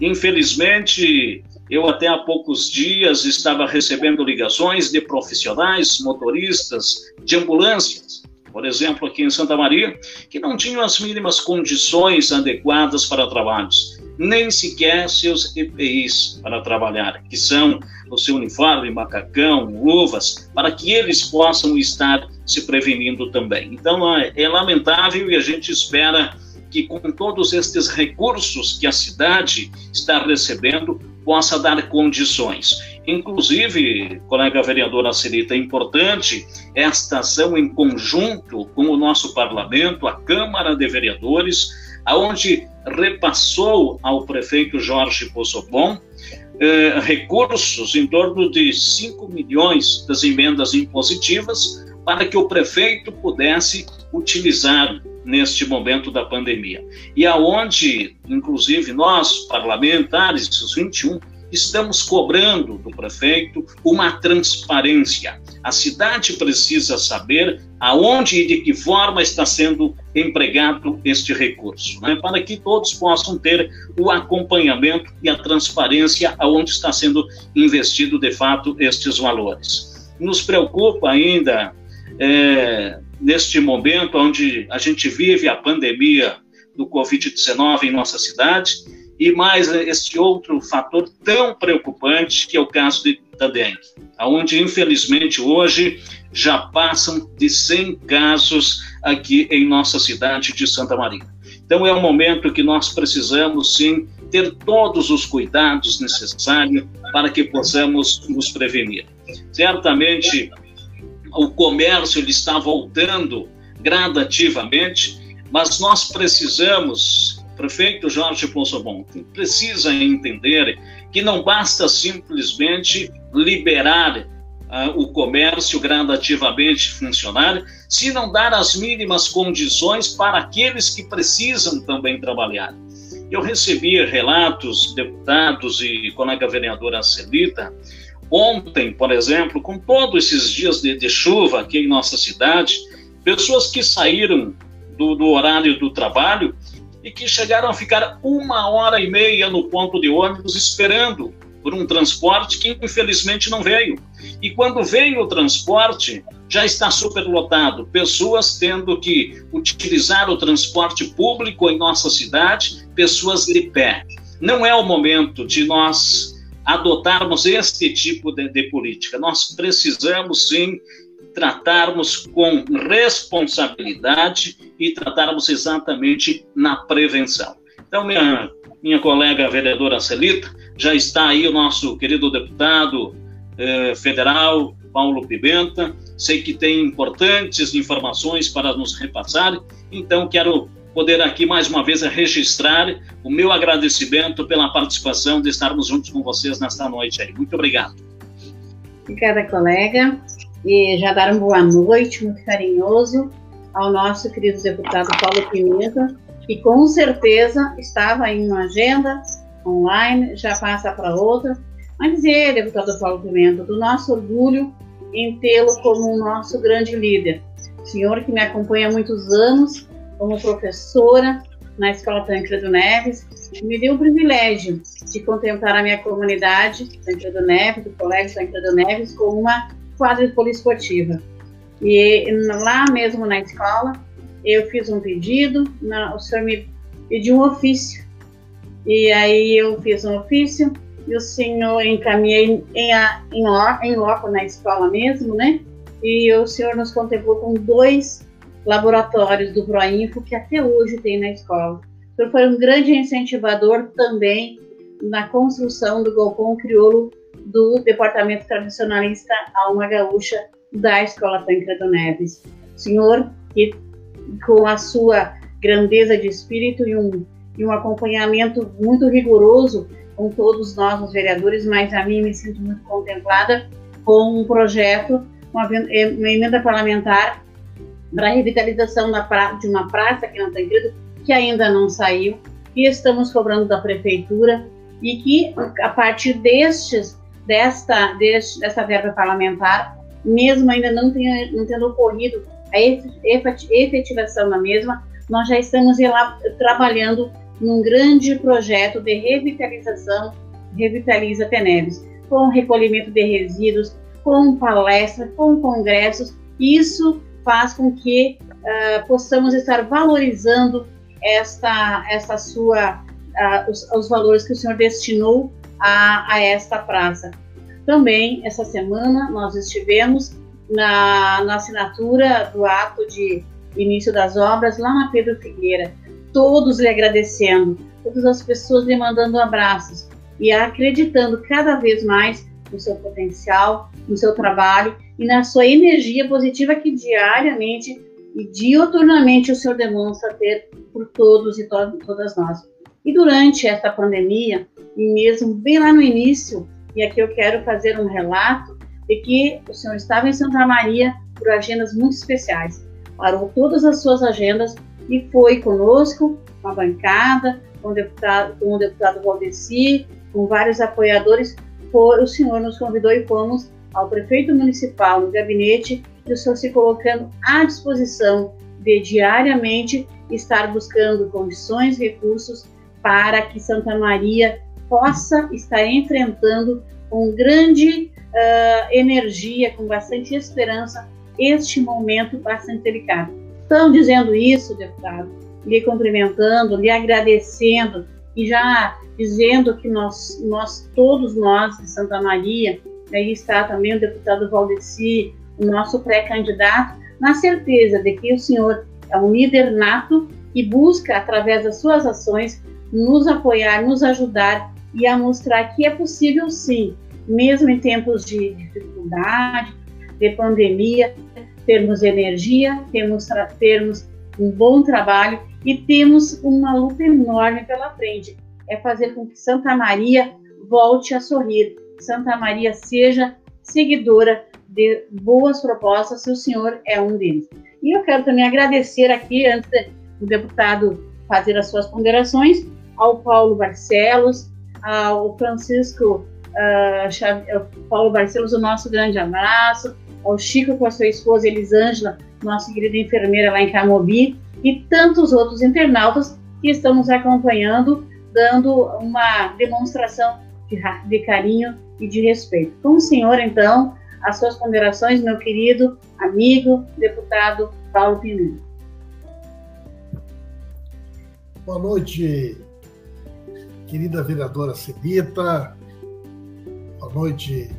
Infelizmente, eu até há poucos dias estava recebendo ligações de profissionais, motoristas de ambulâncias, por exemplo, aqui em Santa Maria, que não tinham as mínimas condições adequadas para trabalhos, nem sequer seus EPIs para trabalhar, que são o seu uniforme, macacão, luvas, para que eles possam estar se prevenindo também. Então, é, é lamentável e a gente espera que com todos estes recursos que a cidade está recebendo, possa dar condições. Inclusive, colega vereadora Celita, é importante esta ação em conjunto com o nosso parlamento, a Câmara de Vereadores, aonde repassou ao prefeito Jorge Possobon eh, recursos em torno de 5 milhões das emendas impositivas para que o prefeito pudesse utilizar neste momento da pandemia. E aonde, inclusive, nós, parlamentares, os 21, estamos cobrando do prefeito uma transparência. A cidade precisa saber aonde e de que forma está sendo empregado este recurso, né? para que todos possam ter o acompanhamento e a transparência aonde está sendo investido de fato estes valores. Nos preocupa ainda é, neste momento onde a gente vive a pandemia do Covid-19 em nossa cidade, e mais este outro fator tão preocupante que é o caso de, da dengue, onde infelizmente hoje já passam de 100 casos aqui em nossa cidade de Santa Maria. Então é um momento que nós precisamos sim ter todos os cuidados necessários para que possamos nos prevenir. Certamente o comércio ele está voltando gradativamente, mas nós precisamos, prefeito Jorge Ponsobon, precisa entender que não basta simplesmente liberar uh, o comércio gradativamente funcionar, se não dar as mínimas condições para aqueles que precisam também trabalhar. Eu recebi relatos, deputados e colega vereadora Celita, ontem, por exemplo, com todos esses dias de, de chuva aqui em nossa cidade, pessoas que saíram do, do horário do trabalho e que chegaram a ficar uma hora e meia no ponto de ônibus esperando por um transporte que infelizmente não veio. E quando veio o transporte, já está superlotado, pessoas tendo que utilizar o transporte público em nossa cidade, pessoas de pé. Não é o momento de nós adotarmos este tipo de, de política. Nós precisamos sim tratarmos com responsabilidade e tratarmos exatamente na prevenção. Então, minha, minha colega vereadora Celita, já está aí o nosso querido deputado eh, federal, Paulo Pimenta. Sei que tem importantes informações para nos repassar, então quero poder aqui mais uma vez registrar o meu agradecimento pela participação de estarmos juntos com vocês nesta noite aí. Muito obrigado. Obrigada, colega. E já dar uma boa noite, muito carinhoso, ao nosso querido deputado Paulo Pimenta, que com certeza estava em uma agenda online, já passa para outra. Mas dizer, deputado Paulo Pimenta, do nosso orgulho em tê-lo como nosso grande líder. Senhor que me acompanha há muitos anos como professora na Escola Tancredo Neves, me deu o privilégio de contemplar a minha comunidade, Tancredo Neves, do Colégio Tancredo Neves, com uma quadra poliesportiva. E lá mesmo na escola, eu fiz um pedido, na, o senhor me pediu um ofício e aí eu fiz um ofício e o senhor encaminhei em, em, em loco na escola mesmo, né? E o senhor nos contemplou com dois laboratórios do Proinfo que até hoje tem na escola. Senhor foi um grande incentivador também na construção do Golpão Crioulo do Departamento Tradicionalista Alma Gaúcha da Escola Tancredo Neves. Senhor, que com a sua grandeza de espírito e um e um acompanhamento muito rigoroso com todos nós, os vereadores, mas a mim me sinto muito contemplada com um projeto, uma, uma emenda parlamentar para a revitalização pra, de uma praça aqui na Tancredo, que ainda não saiu, e estamos cobrando da prefeitura, e que a partir destes, desta, deste, dessa verba parlamentar, mesmo ainda não, tenha, não tendo ocorrido a efetivação da mesma, nós já estamos lá trabalhando num grande projeto de revitalização Revitaliza Teneves, com recolhimento de resíduos, com palestras, com congressos. Isso faz com que uh, possamos estar valorizando esta, esta sua, uh, os, os, valores que o senhor destinou a, a esta praça. Também, essa semana, nós estivemos na, na assinatura do ato de início das obras lá na Pedro Figueira todos lhe agradecendo, todas as pessoas lhe mandando abraços e acreditando cada vez mais no seu potencial, no seu trabalho e na sua energia positiva que diariamente e dioturnamente o Senhor demonstra ter por todos e to todas nós. E durante esta pandemia, e mesmo bem lá no início, e aqui eu quero fazer um relato de que o Senhor estava em Santa Maria por agendas muito especiais. Parou todas as suas agendas e foi conosco, com a bancada, com o deputado, com o deputado Valdeci, com vários apoiadores. O senhor nos convidou e fomos ao prefeito municipal, no gabinete, e o senhor se colocando à disposição de diariamente estar buscando condições, recursos para que Santa Maria possa estar enfrentando com grande uh, energia, com bastante esperança, este momento bastante delicado. Estão dizendo isso, deputado, lhe cumprimentando, lhe agradecendo e já dizendo que nós, nós todos nós de Santa Maria, aí está também o deputado Valdeci, o nosso pré-candidato, na certeza de que o senhor é um líder nato e busca, através das suas ações, nos apoiar, nos ajudar e a mostrar que é possível sim, mesmo em tempos de dificuldade, de pandemia, termos energia, termos, termos um bom trabalho e temos uma luta enorme pela frente. É fazer com que Santa Maria volte a sorrir, Santa Maria seja seguidora de boas propostas, se o senhor é um deles. E eu quero também agradecer aqui, antes do deputado fazer as suas ponderações, ao Paulo Barcelos, ao Francisco uh, Paulo Barcelos, o nosso grande abraço, ao Chico com a sua esposa Elisângela, nossa querida enfermeira lá em Camobi, e tantos outros internautas que estão nos acompanhando, dando uma demonstração de, de carinho e de respeito. Com o senhor, então, as suas ponderações, meu querido amigo, deputado Paulo Pimenta. Boa noite, querida vereadora Celita. Boa noite,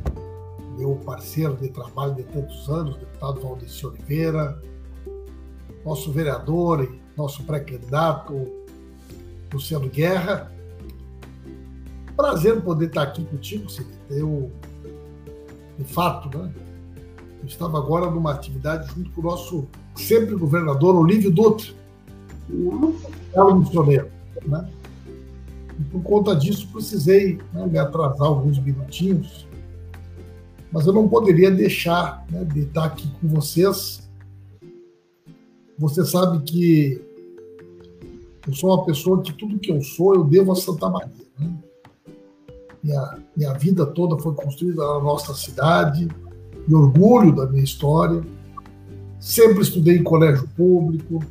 meu parceiro de trabalho de tantos anos, deputado Valdeci Oliveira, nosso vereador e nosso pré-candidato, Luciano Guerra. Prazer poder estar aqui contigo, Celita. Eu, de fato, né, eu estava agora numa atividade junto com o nosso sempre governador Olívio Dutra, Belo missioneiro, né? E por conta disso, precisei né, me atrasar alguns minutinhos, mas eu não poderia deixar né, de estar aqui com vocês. Você sabe que eu sou uma pessoa que tudo que eu sou eu devo a Santa Maria. Né? Minha, minha vida toda foi construída na nossa cidade, e orgulho da minha história. Sempre estudei em colégio público,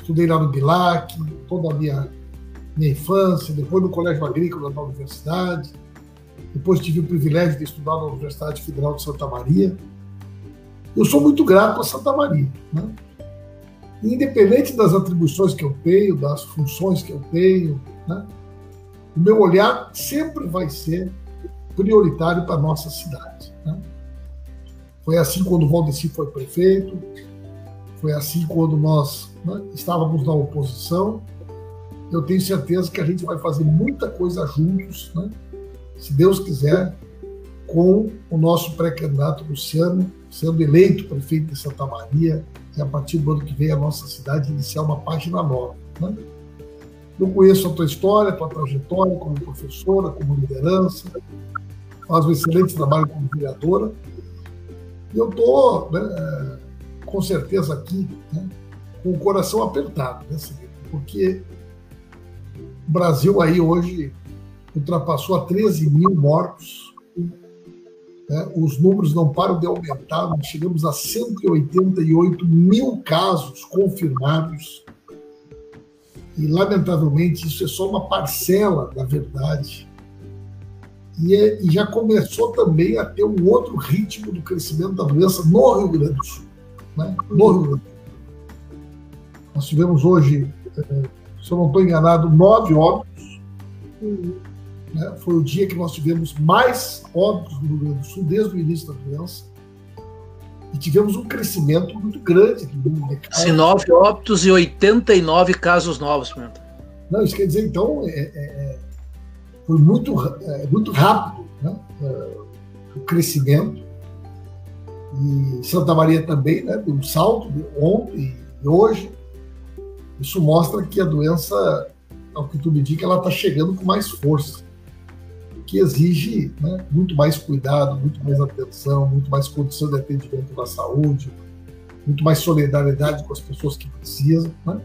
estudei lá no Bilac, toda a minha, minha infância, depois no Colégio Agrícola na universidade, depois tive o privilégio de estudar na Universidade Federal de Santa Maria. Eu sou muito grato a Santa Maria. Né? Independente das atribuições que eu tenho, das funções que eu tenho, né? O meu olhar sempre vai ser prioritário para a nossa cidade. Né? Foi assim quando o Valdeci foi prefeito, foi assim quando nós né, estávamos na oposição. Eu tenho certeza que a gente vai fazer muita coisa juntos, né, se Deus quiser, com o nosso pré-candidato Luciano sendo eleito prefeito de Santa Maria e a partir do ano que vem a nossa cidade iniciar uma página nova. Né? Eu conheço a tua história, a tua trajetória como professora, como liderança, faz um excelente trabalho como vereadora. E eu estou né, com certeza aqui né, com o coração apertado, né, porque o Brasil aí hoje ultrapassou a 13 mil mortos, né, os números não param de aumentar, chegamos a 188 mil casos confirmados, e lamentavelmente isso é só uma parcela da verdade. E, é, e já começou também a ter um outro ritmo do crescimento da doença no Rio Grande do Sul né, no Rio Grande. Nós tivemos hoje, eh, se eu não estou enganado, nove óbitos. Uhum. Né, foi o dia que nós tivemos mais óbitos no Rio Grande do Sul desde o início da doença. E tivemos um crescimento muito grande. Se nove óbitos e 89 casos novos, Pimenta. Não, isso quer dizer, então, é, é, é foi muito, é, muito rápido né, é, o crescimento. E Santa Maria também, né, deu um salto de ontem e hoje. Isso mostra que a doença, ao que tu me diga, ela está chegando com mais força, que exige né, muito mais cuidado, muito mais atenção, muito mais condição de atendimento da saúde, muito mais solidariedade com as pessoas que precisam. Né?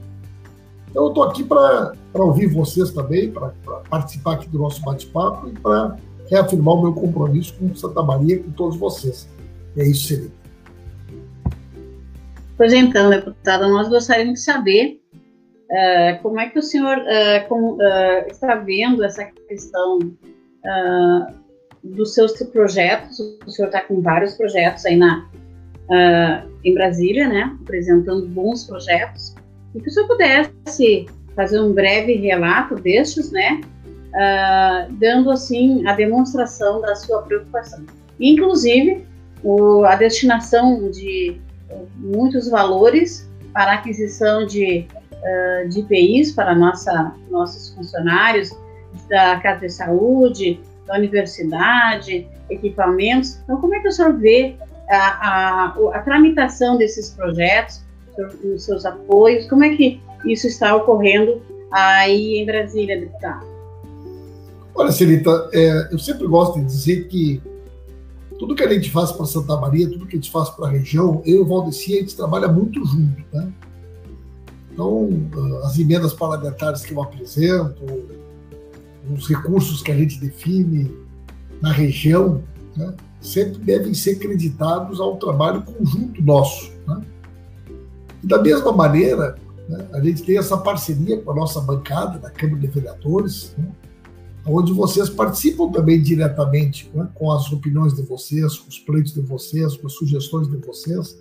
Então, eu estou aqui para ouvir vocês também, para participar aqui do nosso bate-papo e para reafirmar o meu compromisso com Santa Maria e com todos vocês. É isso, Celina. Pois então, deputada, nós gostaríamos de saber uh, como é que o senhor uh, com, uh, está vendo essa questão dos seus projetos. O senhor está com vários projetos aí na, em Brasília, né? Apresentando bons projetos. E que o senhor pudesse fazer um breve relato destes, né? Uh, dando assim a demonstração da sua preocupação. Inclusive, o, a destinação de muitos valores para aquisição de, uh, de IPIs para nossa, nossos funcionários da Casa de Saúde, da universidade, equipamentos. Então, como é que o senhor vê a, a, a tramitação desses projetos, os seus apoios, como é que isso está ocorrendo aí em Brasília, deputado? Olha, Celita, é, eu sempre gosto de dizer que tudo que a gente faz para Santa Maria, tudo que a gente faz para a região, eu e o Valdeci, a gente trabalha muito junto, né? Então, ah, as emendas parlamentares que eu apresento, os recursos que a gente define na região, né, sempre devem ser creditados ao trabalho conjunto nosso. Né? E da mesma maneira, né, a gente tem essa parceria com a nossa bancada da Câmara de Vereadores, né, onde vocês participam também diretamente né, com as opiniões de vocês, com os pleitos de vocês, com as sugestões de vocês,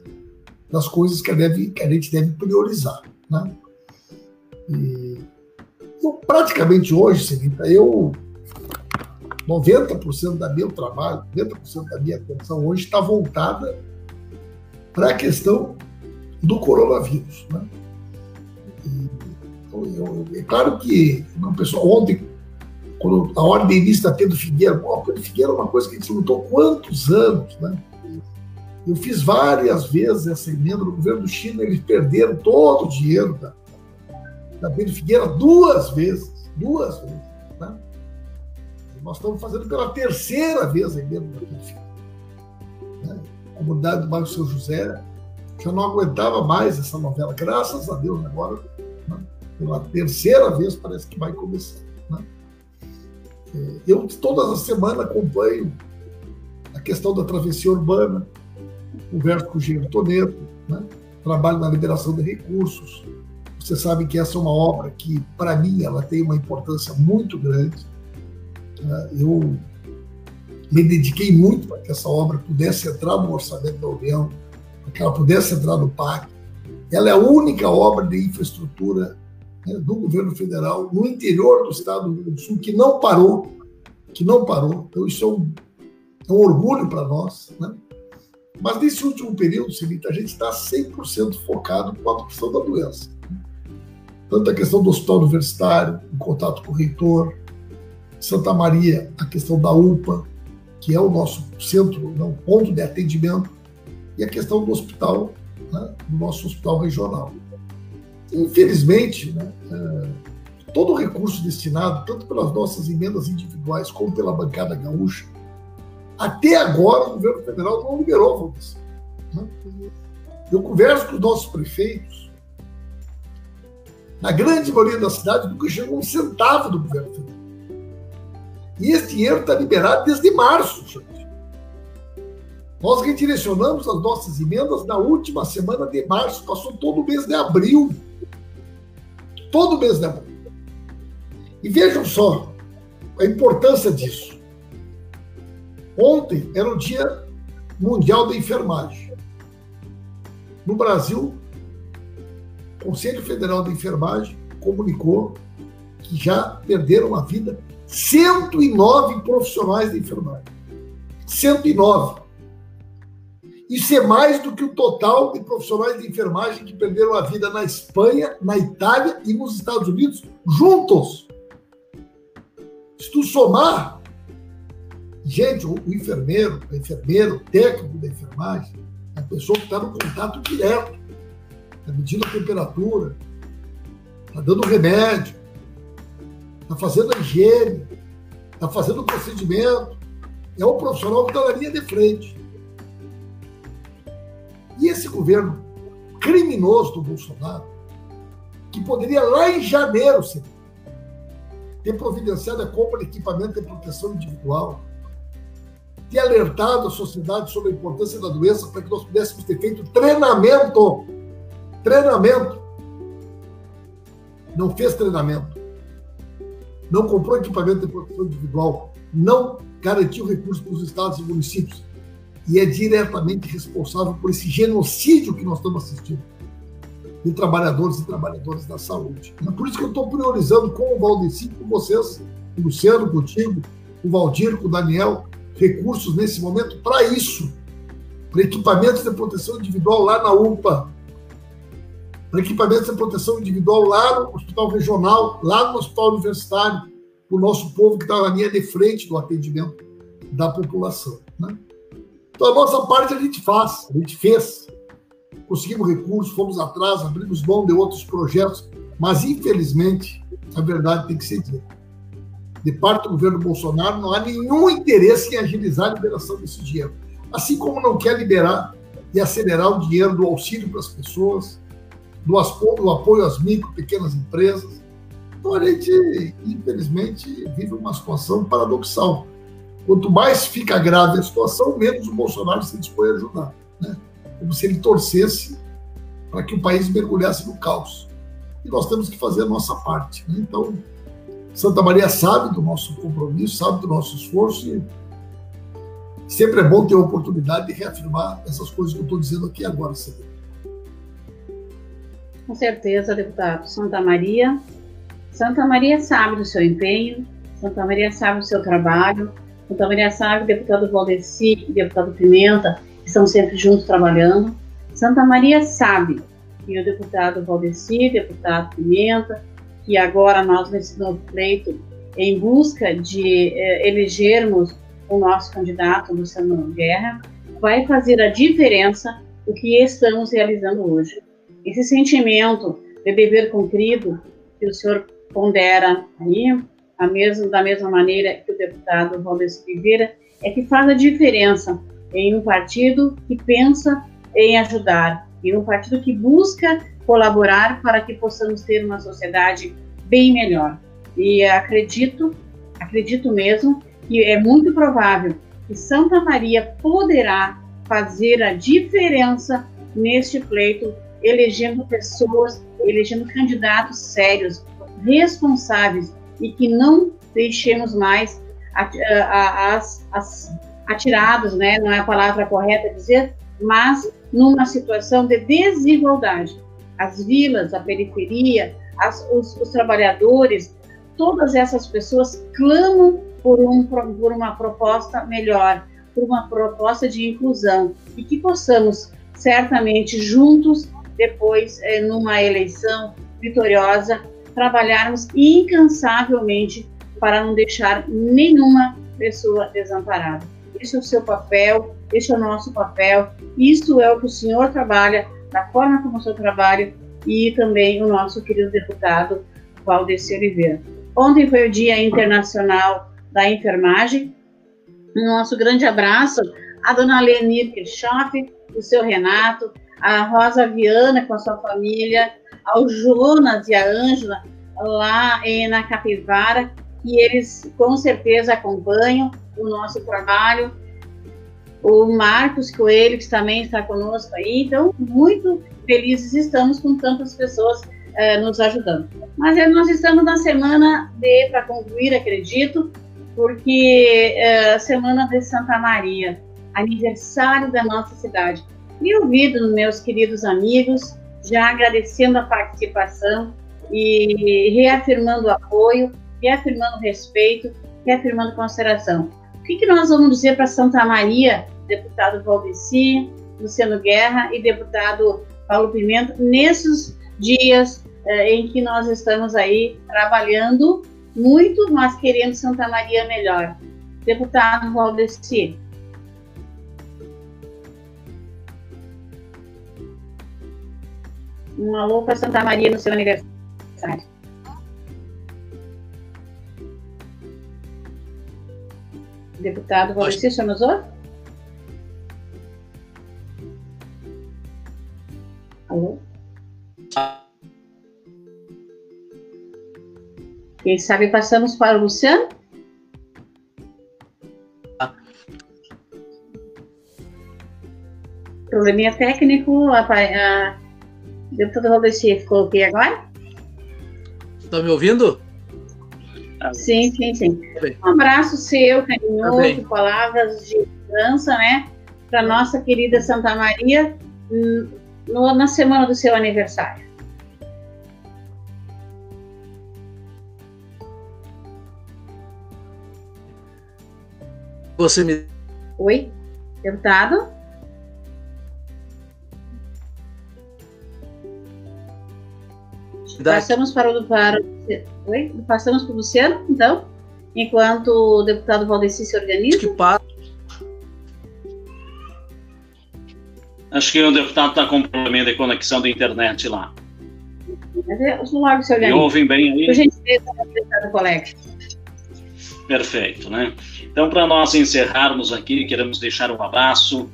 das coisas que a, deve, que a gente deve priorizar. Né? E eu, praticamente hoje, eu 90% da meu trabalho, 90% da minha atenção hoje está voltada para a questão do coronavírus. Né? E, então, eu, é claro que não, pessoal, ontem, quando a ordem início da Pedro Figueira, o Pedro Figueira é uma coisa que a gente lutou quantos anos, né? Eu fiz várias vezes essa emenda no governo do Chile, eles perderam todo o dinheiro da, da Pedro Figueira duas vezes, duas vezes. Né? Nós estamos fazendo pela terceira vez a emenda da Figueira. Né? A comunidade do bairro São José já não aguentava mais essa novela, graças a Deus, agora, né? pela terceira vez parece que vai começar. Né? É, eu todas as semanas acompanho a questão da travessia urbana, converso com o Giro Toneto, né? trabalho na liberação de recursos, você sabe que essa é uma obra que, para mim, ela tem uma importância muito grande. Né? Eu me dediquei muito para que essa obra pudesse entrar no orçamento da União, para que ela pudesse entrar no PAC. Ela é a única obra de infraestrutura né, do governo federal no interior do estado do Rio Grande do Sul que não parou, que não parou. Então isso é um, é um orgulho para nós. Né? Mas nesse último período, Celita, a gente está 100% focado com a questão da doença tanto a questão do hospital universitário, em contato com o reitor, Santa Maria, a questão da UPA, que é o nosso centro, não, ponto de atendimento, e a questão do hospital, né, do nosso hospital regional. Infelizmente, né, é, todo o recurso destinado, tanto pelas nossas emendas individuais como pela bancada gaúcha, até agora o governo federal não liberou, vamos dizer. Né? Eu converso com os nossos prefeitos, na grande maioria das cidades, nunca chegou um centavo do governo federal. E esse dinheiro está liberado desde março, gente. Nós redirecionamos as nossas emendas na última semana de março, passou todo o mês de abril. Todo o mês de abril. E vejam só a importância disso. Ontem era o Dia Mundial da Enfermagem. No Brasil, Conselho Federal de Enfermagem comunicou que já perderam a vida 109 profissionais de enfermagem. 109. Isso é mais do que o total de profissionais de enfermagem que perderam a vida na Espanha, na Itália e nos Estados Unidos, juntos. Se tu somar, gente, o enfermeiro, o enfermeiro, o técnico da enfermagem, a pessoa que está no contato direto está medindo a temperatura, está dando remédio, está fazendo a higiene, está fazendo o procedimento. É um profissional que está na linha de frente. E esse governo criminoso do Bolsonaro, que poderia lá em janeiro ter providenciado a compra de equipamento de proteção individual, ter alertado a sociedade sobre a importância da doença para que nós pudéssemos ter feito treinamento Treinamento. Não fez treinamento. Não comprou equipamento de proteção individual. Não garantiu recursos para os estados e municípios. E é diretamente responsável por esse genocídio que nós estamos assistindo. de trabalhadores e trabalhadoras da saúde. É por isso que eu estou priorizando com o Valdeci, com vocês, com o Luciano, contigo, com o Valdir, com o Daniel, recursos nesse momento para isso, para equipamentos de proteção individual lá na UPA, para equipamentos de proteção individual lá no hospital regional, lá no hospital universitário, para o nosso povo que está na linha de frente do atendimento da população. Né? Então, a nossa parte a gente faz, a gente fez. Conseguimos recursos, fomos atrás, abrimos mão de outros projetos, mas, infelizmente, a verdade tem que ser dita. De parte do governo Bolsonaro, não há nenhum interesse em agilizar a liberação desse dinheiro. Assim como não quer liberar e acelerar o dinheiro do auxílio para as pessoas, do apoio às micro pequenas empresas. Então, a gente, infelizmente, vive uma situação paradoxal Quanto mais fica grave a situação, menos o Bolsonaro se dispõe a ajudar. Né? Como se ele torcesse para que o país mergulhasse no caos. E nós temos que fazer a nossa parte. Né? Então, Santa Maria sabe do nosso compromisso, sabe do nosso esforço e sempre é bom ter a oportunidade de reafirmar essas coisas que eu estou dizendo aqui agora. Com certeza, deputado. Santa Maria, Santa Maria sabe do seu empenho, Santa Maria sabe do seu trabalho, então, Maria Sávio, deputado Valdeci e deputado Pimenta estão sempre juntos trabalhando. Santa Maria sabe que o deputado Valdeci, deputado Pimenta, que agora nós nesse novo pleito, em busca de eh, elegermos o nosso candidato, Luciano Guerra, vai fazer a diferença o que estamos realizando hoje. Esse sentimento de dever cumprido que o senhor pondera aí, a mesma, da mesma maneira que o deputado Valdez Oliveira, é que faz a diferença em um partido que pensa em ajudar, em um partido que busca colaborar para que possamos ter uma sociedade bem melhor. E acredito, acredito mesmo, que é muito provável que Santa Maria poderá fazer a diferença neste pleito, elegendo pessoas, elegendo candidatos sérios, responsáveis, e que não deixemos mais as, as atirados, né, não é a palavra correta dizer, mas numa situação de desigualdade. As vilas, a periferia, as, os, os, trabalhadores, todas essas pessoas clamam por, um, por uma proposta melhor, por uma proposta de inclusão e que possamos certamente juntos depois eh, numa eleição vitoriosa trabalharmos incansavelmente para não deixar nenhuma pessoa desamparada. Esse é o seu papel, esse é o nosso papel, isso é o que o senhor trabalha, da forma como o senhor trabalha, e também o nosso querido deputado Valdeci Oliveira. Ontem foi o Dia Internacional da Enfermagem. Nosso grande abraço à dona Lenir Kirchhoff, o seu Renato, a Rosa Viana com a sua família, ao Jonas e a Ângela lá na Capivara, que eles com certeza acompanham o nosso trabalho. O Marcos Coelho, que também está conosco aí. Então, muito felizes estamos com tantas pessoas eh, nos ajudando. Mas eh, nós estamos na semana de, para concluir, acredito, porque eh, a semana de Santa Maria, aniversário da nossa cidade. E ouvido meus queridos amigos, já agradecendo a participação e reafirmando o apoio, reafirmando o respeito, reafirmando consideração. O que, que nós vamos dizer para Santa Maria, deputado Valdeci, Luciano Guerra e deputado Paulo Pimenta, nesses dias eh, em que nós estamos aí trabalhando muito, mas querendo Santa Maria melhor. Deputado Valdeci. Um alô para Santa Maria no seu aniversário. Deputado Valdeci, senhor nos ouve? Alô? Quem sabe passamos para o Luciano? Probleminha técnico, a, a Deputado para todo esse coloquei agora? Estão me ouvindo? Tá. Sim, sim, sim. Tá um abraço seu, carinhoso, tá palavras de esperança, né? Para nossa querida Santa Maria hum, no, na semana do seu aniversário. Você me. Oi? Deputado? Passamos para o para, Oi? Passamos para o Luciano, então, enquanto o deputado Valdeci se organiza. Que pa... Acho que o deputado está com problema de conexão da internet lá. Logo se organiza. Me ouvem bem aí? Por gentileza, deputado colega. Perfeito, né? Então, para nós encerrarmos aqui, queremos deixar um abraço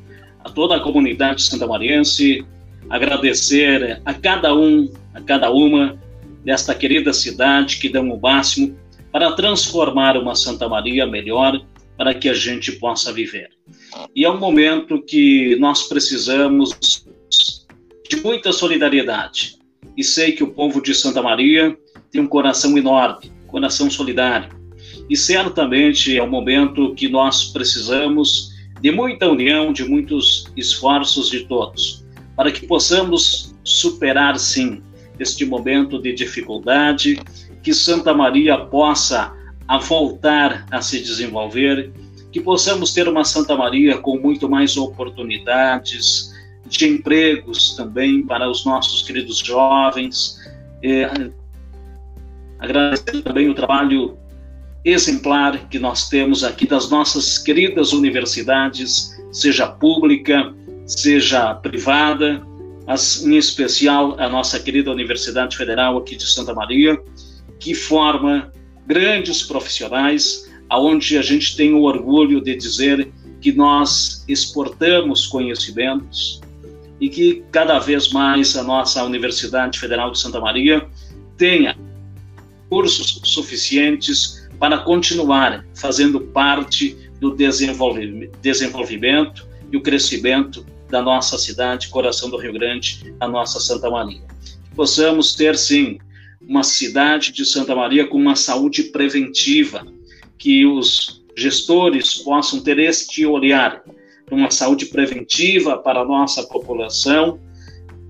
a toda a comunidade santamariense, agradecer a cada um, a cada uma desta querida cidade que dão o máximo para transformar uma Santa Maria melhor para que a gente possa viver. E é um momento que nós precisamos de muita solidariedade. E sei que o povo de Santa Maria tem um coração enorme, coração solidário. E certamente é um momento que nós precisamos de muita união, de muitos esforços de todos, para que possamos superar, sim, este momento de dificuldade, que Santa Maria possa a voltar a se desenvolver, que possamos ter uma Santa Maria com muito mais oportunidades de empregos também para os nossos queridos jovens. É, agradecer também o trabalho exemplar que nós temos aqui das nossas queridas universidades, seja pública, seja privada, em especial a nossa querida Universidade Federal aqui de Santa Maria, que forma grandes profissionais, aonde a gente tem o orgulho de dizer que nós exportamos conhecimentos e que cada vez mais a nossa Universidade Federal de Santa Maria tenha cursos suficientes para continuar fazendo parte do desenvolvimento e o crescimento da nossa cidade, coração do Rio Grande, a nossa Santa Maria. Que possamos ter, sim, uma cidade de Santa Maria com uma saúde preventiva, que os gestores possam ter este olhar uma saúde preventiva para a nossa população,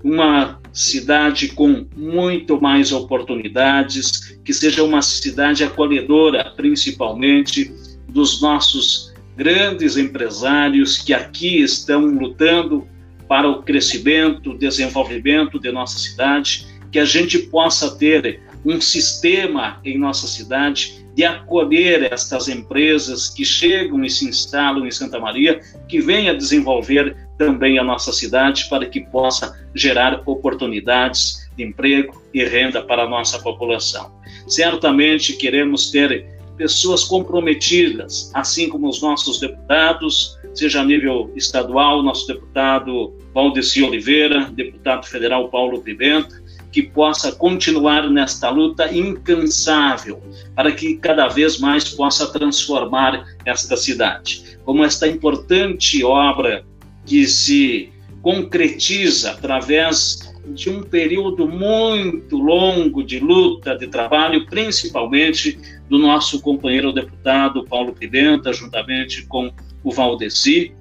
uma cidade com muito mais oportunidades, que seja uma cidade acolhedora, principalmente dos nossos grandes empresários que aqui estão lutando para o crescimento, desenvolvimento de nossa cidade, que a gente possa ter um sistema em nossa cidade de acolher estas empresas que chegam e se instalam em Santa Maria, que venha desenvolver também a nossa cidade para que possa gerar oportunidades de emprego e renda para a nossa população. Certamente queremos ter pessoas comprometidas, assim como os nossos deputados, seja a nível estadual, nosso deputado Valdeci Oliveira, deputado federal Paulo Pimenta, que possa continuar nesta luta incansável para que cada vez mais possa transformar esta cidade. Como esta importante obra que se concretiza através de um período muito longo de luta, de trabalho, principalmente do nosso companheiro deputado Paulo Pimenta, juntamente com o Valdeci,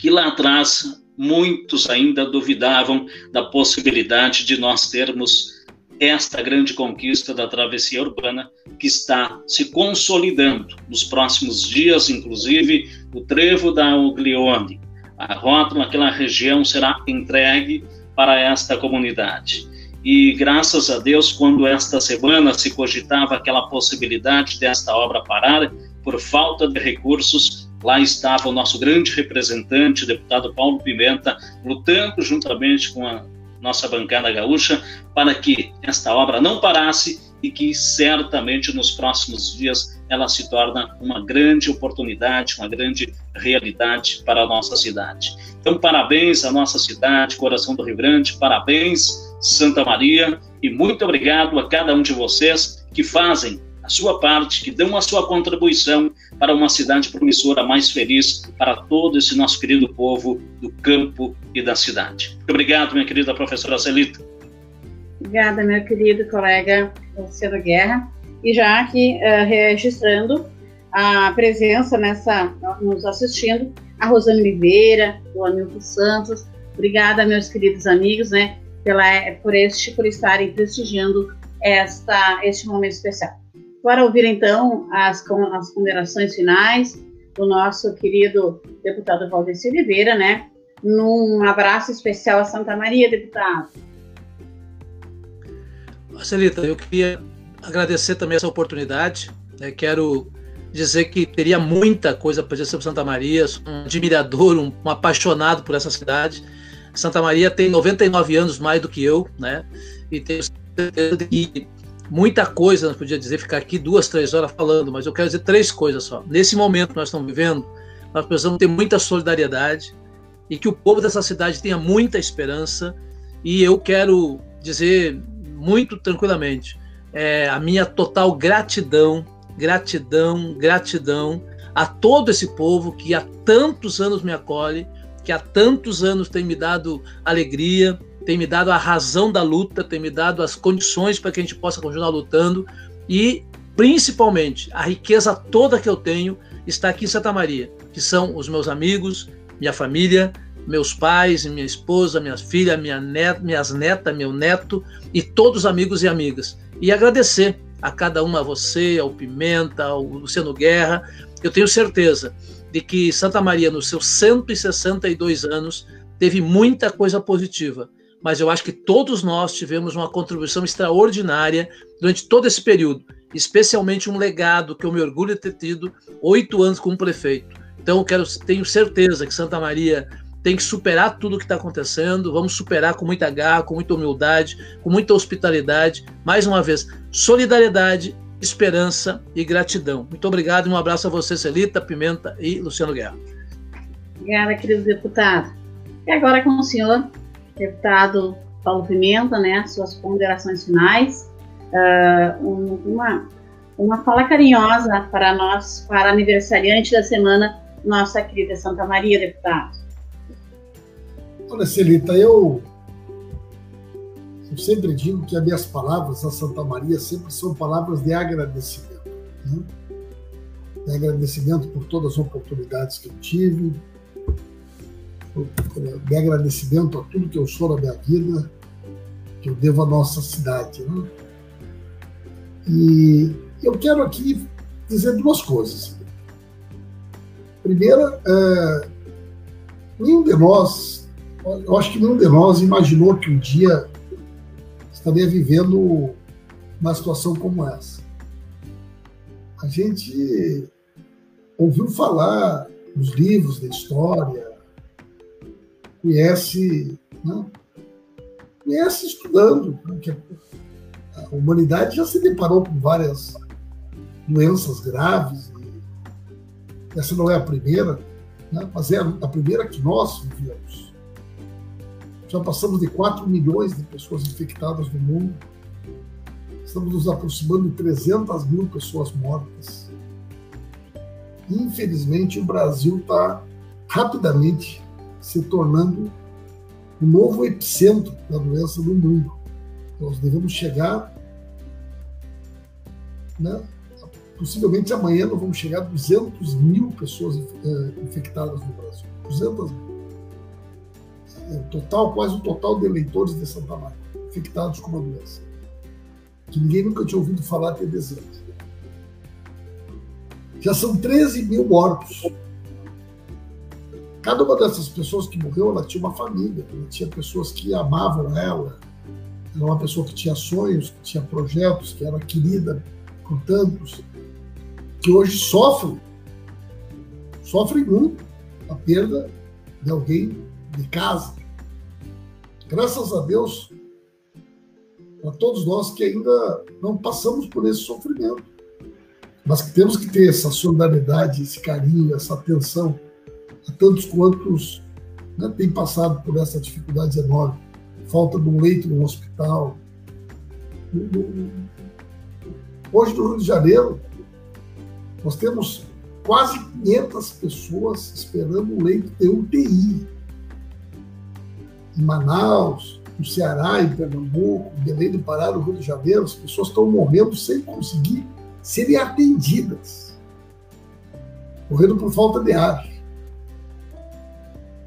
que lá atrás muitos ainda duvidavam da possibilidade de nós termos esta grande conquista da travessia urbana que está se consolidando nos próximos dias, inclusive o trevo da Uglione. A rota naquela região será entregue para esta comunidade. E graças a Deus, quando esta semana se cogitava aquela possibilidade desta obra parar, por falta de recursos, lá estava o nosso grande representante, deputado Paulo Pimenta, lutando juntamente com a nossa bancada gaúcha para que esta obra não parasse e que certamente nos próximos dias ela se torna uma grande oportunidade, uma grande realidade para a nossa cidade. Então, parabéns à nossa cidade, coração do Rio Grande, parabéns, Santa Maria, e muito obrigado a cada um de vocês que fazem a sua parte, que dão a sua contribuição para uma cidade promissora mais feliz para todo esse nosso querido povo do campo e da cidade. Muito obrigado, minha querida professora Celita. Obrigada, meu querido colega Luciano Guerra. E já aqui uh, registrando a presença nessa, nos assistindo, a Rosane Oliveira, o Hamilton Santos. Obrigada, meus queridos amigos, né, pela, por, este, por estarem prestigiando esta, este momento especial. Para ouvir, então, as, as ponderações finais o nosso querido deputado Valdeci Oliveira, né? Num abraço especial a Santa Maria, deputado. Marcelita, eu queria agradecer também essa oportunidade. Né? Quero dizer que teria muita coisa para dizer sobre Santa Maria, sou um admirador, um, um, apaixonado por essa cidade. Santa Maria tem 99 anos mais do que eu, né? E tenho certeza de que muita coisa, não podia dizer, ficar aqui duas, três horas falando, mas eu quero dizer três coisas só. Nesse momento que nós estamos vivendo, nós precisamos ter muita solidariedade e que o povo dessa cidade tenha muita esperança. E eu quero dizer muito tranquilamente. É, a minha total gratidão, gratidão, gratidão a todo esse povo que há tantos anos me acolhe, que há tantos anos tem me dado alegria, tem me dado a razão da luta, tem me dado as condições para que a gente possa continuar lutando. E, principalmente, a riqueza toda que eu tenho está aqui em Santa Maria, que são os meus amigos, minha família, meus pais, minha esposa, minhas filhas, minha net, minhas netas, meu neto e todos os amigos e amigas. E agradecer a cada uma, a você, ao Pimenta, ao Luciano Guerra. Eu tenho certeza de que Santa Maria, nos seus 162 anos, teve muita coisa positiva mas eu acho que todos nós tivemos uma contribuição extraordinária durante todo esse período, especialmente um legado que eu me orgulho de ter tido oito anos como prefeito. Então, quero, tenho certeza que Santa Maria tem que superar tudo o que está acontecendo, vamos superar com muita garra, com muita humildade, com muita hospitalidade. Mais uma vez, solidariedade, esperança e gratidão. Muito obrigado e um abraço a você, Celita, Pimenta e Luciano Guerra. Obrigada, querido deputado. E agora com o senhor, deputado Paulo Pimenta, né, suas ponderações finais, uh, uma, uma fala carinhosa para nós, para aniversariante da semana, nossa querida Santa Maria, deputado. Olha, Celita, eu, eu sempre digo que as minhas palavras a Santa Maria sempre são palavras de agradecimento. Né? De agradecimento por todas as oportunidades que eu tive, de agradecimento a tudo que eu sou na minha vida, que eu devo à nossa cidade. Né? E eu quero aqui dizer duas coisas. Primeira, é, nenhum de nós, eu acho que nenhum de nós imaginou que um dia estaria vivendo uma situação como essa. A gente ouviu falar nos livros de história, conhece, né? conhece estudando, porque a humanidade já se deparou com várias doenças graves, essa não é a primeira, né? mas é a primeira que nós vivemos. Já passamos de 4 milhões de pessoas infectadas no mundo, estamos nos aproximando de 300 mil pessoas mortas. Infelizmente, o Brasil está rapidamente se tornando o novo epicentro da doença do mundo. Nós devemos chegar, né, possivelmente amanhã nós vamos chegar a 200 mil pessoas eh, infectadas no Brasil. 200 mil. O total, quase o total de eleitores de Santa Maria infectados com a doença. Que ninguém nunca tinha ouvido falar até dezembro. Já são 13 mil mortos Cada uma dessas pessoas que morreu, ela tinha uma família, ela tinha pessoas que amavam ela, era uma pessoa que tinha sonhos, que tinha projetos, que era querida por tantos, que hoje sofrem, sofrem muito a perda de alguém de casa. Graças a Deus, para todos nós que ainda não passamos por esse sofrimento, mas que temos que ter essa solidariedade, esse carinho, essa atenção a tantos quantos né, têm passado por essa dificuldade enorme. Falta de um leito no hospital. Hoje, no Rio de Janeiro, nós temos quase 500 pessoas esperando um leito de UTI. Em Manaus, no Ceará, em Pernambuco, em Belém do Pará, no Rio de Janeiro, as pessoas estão morrendo sem conseguir serem atendidas. Morrendo por falta de ar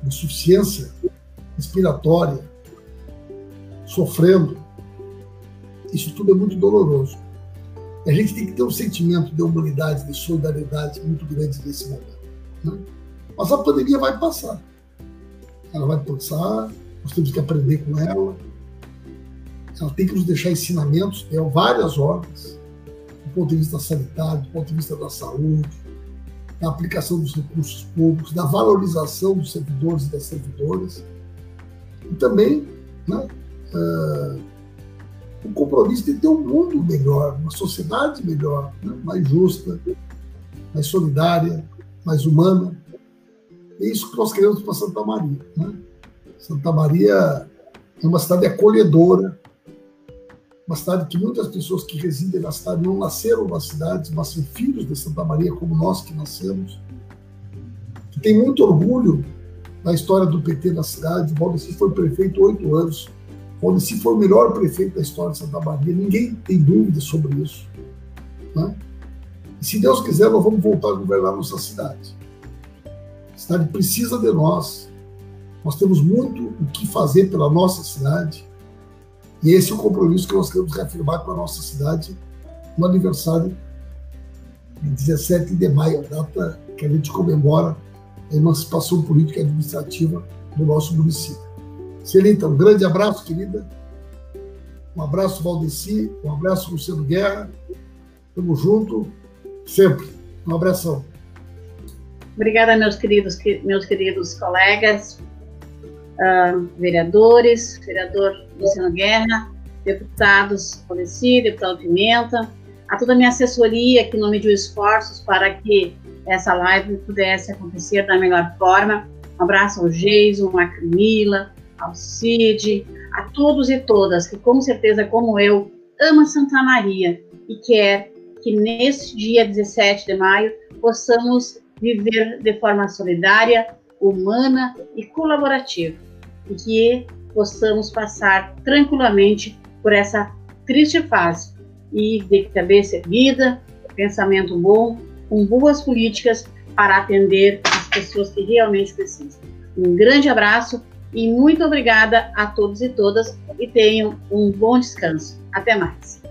insuficiência respiratória, sofrendo. Isso tudo é muito doloroso. A gente tem que ter um sentimento de humanidade, de solidariedade muito grande nesse momento. Né? Mas a pandemia vai passar. Ela vai passar, nós temos que aprender com ela. Ela tem que nos deixar ensinamentos, tem várias ordens, do ponto de vista sanitário, do ponto de vista da saúde, da aplicação dos recursos públicos, da valorização dos servidores e das servidoras, e também né, uh, o compromisso de ter um mundo melhor, uma sociedade melhor, né, mais justa, mais solidária, mais humana. É isso que nós queremos para Santa Maria. Né? Santa Maria é uma cidade acolhedora, uma cidade que muitas pessoas que residem na cidade não nasceram na cidade, mas são filhos de Santa Maria, como nós que nascemos, que tem muito orgulho na história do PT na cidade. Valdeci foi prefeito oito anos. Valdeci foi o melhor prefeito da história de Santa Maria. Ninguém tem dúvida sobre isso. Né? E se Deus quiser, nós vamos voltar a governar nossa cidade. A cidade precisa de nós. Nós temos muito o que fazer pela nossa cidade. E esse é o compromisso que nós queremos reafirmar com a nossa cidade no aniversário de 17 de maio, data que a gente comemora a emancipação política e administrativa do nosso município. Celita, um grande abraço, querida. Um abraço, Valdeci. Um abraço, Luciano Guerra. Tamo junto, sempre. Um abração. Obrigada, meus queridos, meus queridos colegas, uh, vereadores, vereador Luciano Guerra, deputados Valdeci, deputado Pimenta, a toda a minha assessoria que não mediu esforços para que essa live pudesse acontecer da melhor forma. Um abraço ao Jason, à Camila, ao Cid, a todos e todas que, com certeza, como eu, ama Santa Maria e quer que neste dia 17 de maio possamos viver de forma solidária, humana e colaborativa e que possamos passar tranquilamente por essa triste fase e de cabeça erguida, pensamento bom com boas políticas para atender as pessoas que realmente precisam. Um grande abraço e muito obrigada a todos e todas e tenham um bom descanso. Até mais.